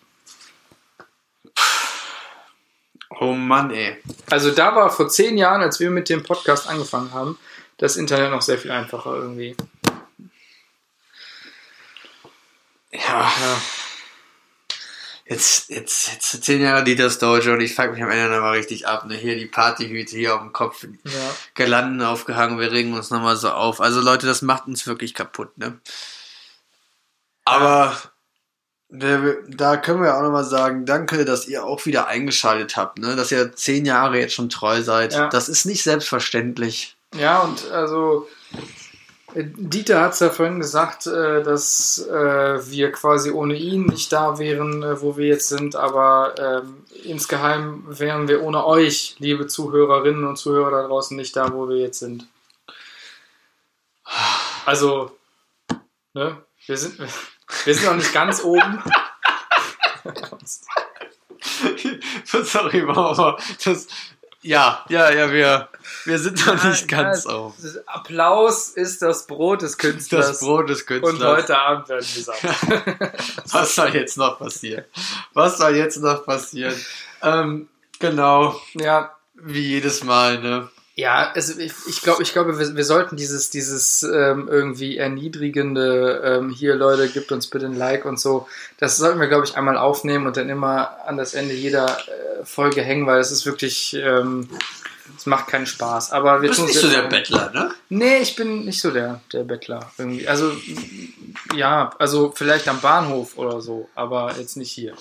oh Mann, ey. Also da war vor zehn Jahren, als wir mit dem Podcast angefangen haben, das Internet noch sehr viel einfacher irgendwie. Ja, Ja. jetzt, jetzt, jetzt zehn Jahre Dieters Dojo und ich fuck mich am Ende nochmal richtig ab. Ne? Hier die Partyhüte hier auf dem Kopf, Ja. Girlanden aufgehangen, wir regen uns nochmal so auf. Also Leute, das macht uns wirklich kaputt, ne? Aber da können wir auch nochmal sagen, danke, dass ihr auch wieder eingeschaltet habt, ne? Dass ihr zehn Jahre jetzt schon treu seid. Ja. Das ist nicht selbstverständlich. Ja, und also Dieter hat es ja vorhin gesagt, äh, dass äh, wir quasi ohne ihn nicht da wären, äh, wo wir jetzt sind, aber ähm, insgeheim wären wir ohne euch, liebe Zuhörerinnen und Zuhörer da draußen, nicht da, wo wir jetzt sind. Also, ne, wir sind, wir sind noch nicht ganz oben. Sorry, Mama. Das, ja, ja, ja, wir, wir sind noch nicht ganz ja, auf. Applaus ist das Brot des Künstlers. Das Brot des Künstlers. Und heute Abend werden wir sagen. Was soll jetzt noch passieren? Was soll jetzt noch passieren? Ähm, genau. Ja. Wie jedes Mal, ne? Ja, also ich, ich glaube, ich glaube, wir, wir sollten dieses, dieses ähm, irgendwie erniedrigende, ähm, hier Leute, gebt uns bitte ein Like und so, das sollten wir, glaube ich, einmal aufnehmen und dann immer an das Ende jeder äh, Folge hängen, weil es ist wirklich, ähm, es macht keinen Spaß. Aber wir du bist nicht so der Bettler, ne? Nee, ich bin nicht so der, der Bettler irgendwie. Also, ja, also vielleicht am Bahnhof oder so, aber jetzt nicht hier.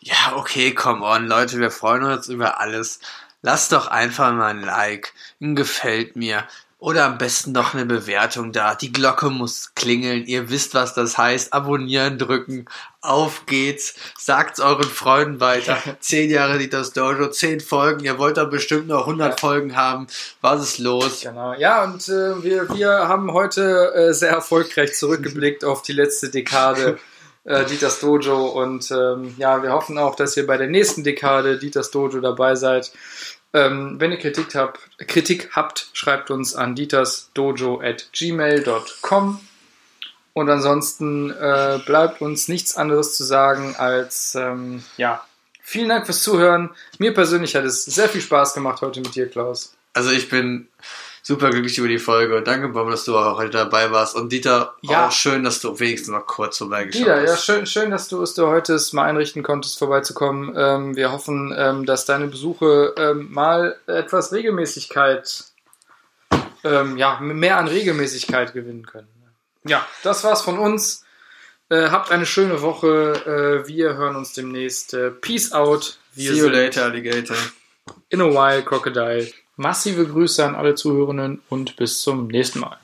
Ja, okay, come on, Leute, wir freuen uns über alles lasst doch einfach mal ein Like, ein Gefällt mir oder am besten noch eine Bewertung da. Die Glocke muss klingeln. Ihr wisst, was das heißt. Abonnieren drücken. Auf geht's. Sagt's euren Freunden weiter. Zehn Jahre Dieters Dojo, zehn Folgen. Ihr wollt da bestimmt noch 100 Folgen haben. Was ist los? Genau. Ja, und äh, wir, wir haben heute äh, sehr erfolgreich zurückgeblickt auf die letzte Dekade. Äh, Dieters Dojo und ähm, ja, wir hoffen auch, dass ihr bei der nächsten Dekade Dieters Dojo dabei seid. Ähm, wenn ihr Kritik habt, Kritik habt, schreibt uns an dietersdojo at gmail.com. Und ansonsten äh, bleibt uns nichts anderes zu sagen als, ähm, ja, vielen Dank fürs Zuhören. Mir persönlich hat es sehr viel Spaß gemacht heute mit dir, Klaus. Also ich bin super glücklich über die Folge. Danke, Bob, dass du auch heute dabei warst. Und Dieter, Ja. auch schön, dass du wenigstens noch kurz vorbeigeschaut Dieter, ja, hast. schön, schön, dass du es dir heute mal einrichten konntest, vorbeizukommen. Ähm, wir hoffen, ähm, dass deine Besuche ähm, mal etwas Regelmäßigkeit, ähm, ja, mehr an Regelmäßigkeit gewinnen können. Ja, das war's von uns. Äh, habt eine schöne Woche. Äh, wir hören uns demnächst. Äh, Peace out. Wir See you later, Alligator. In a while, Crocodile. Massive Grüße an alle Zuhörenden und bis zum nächsten Mal.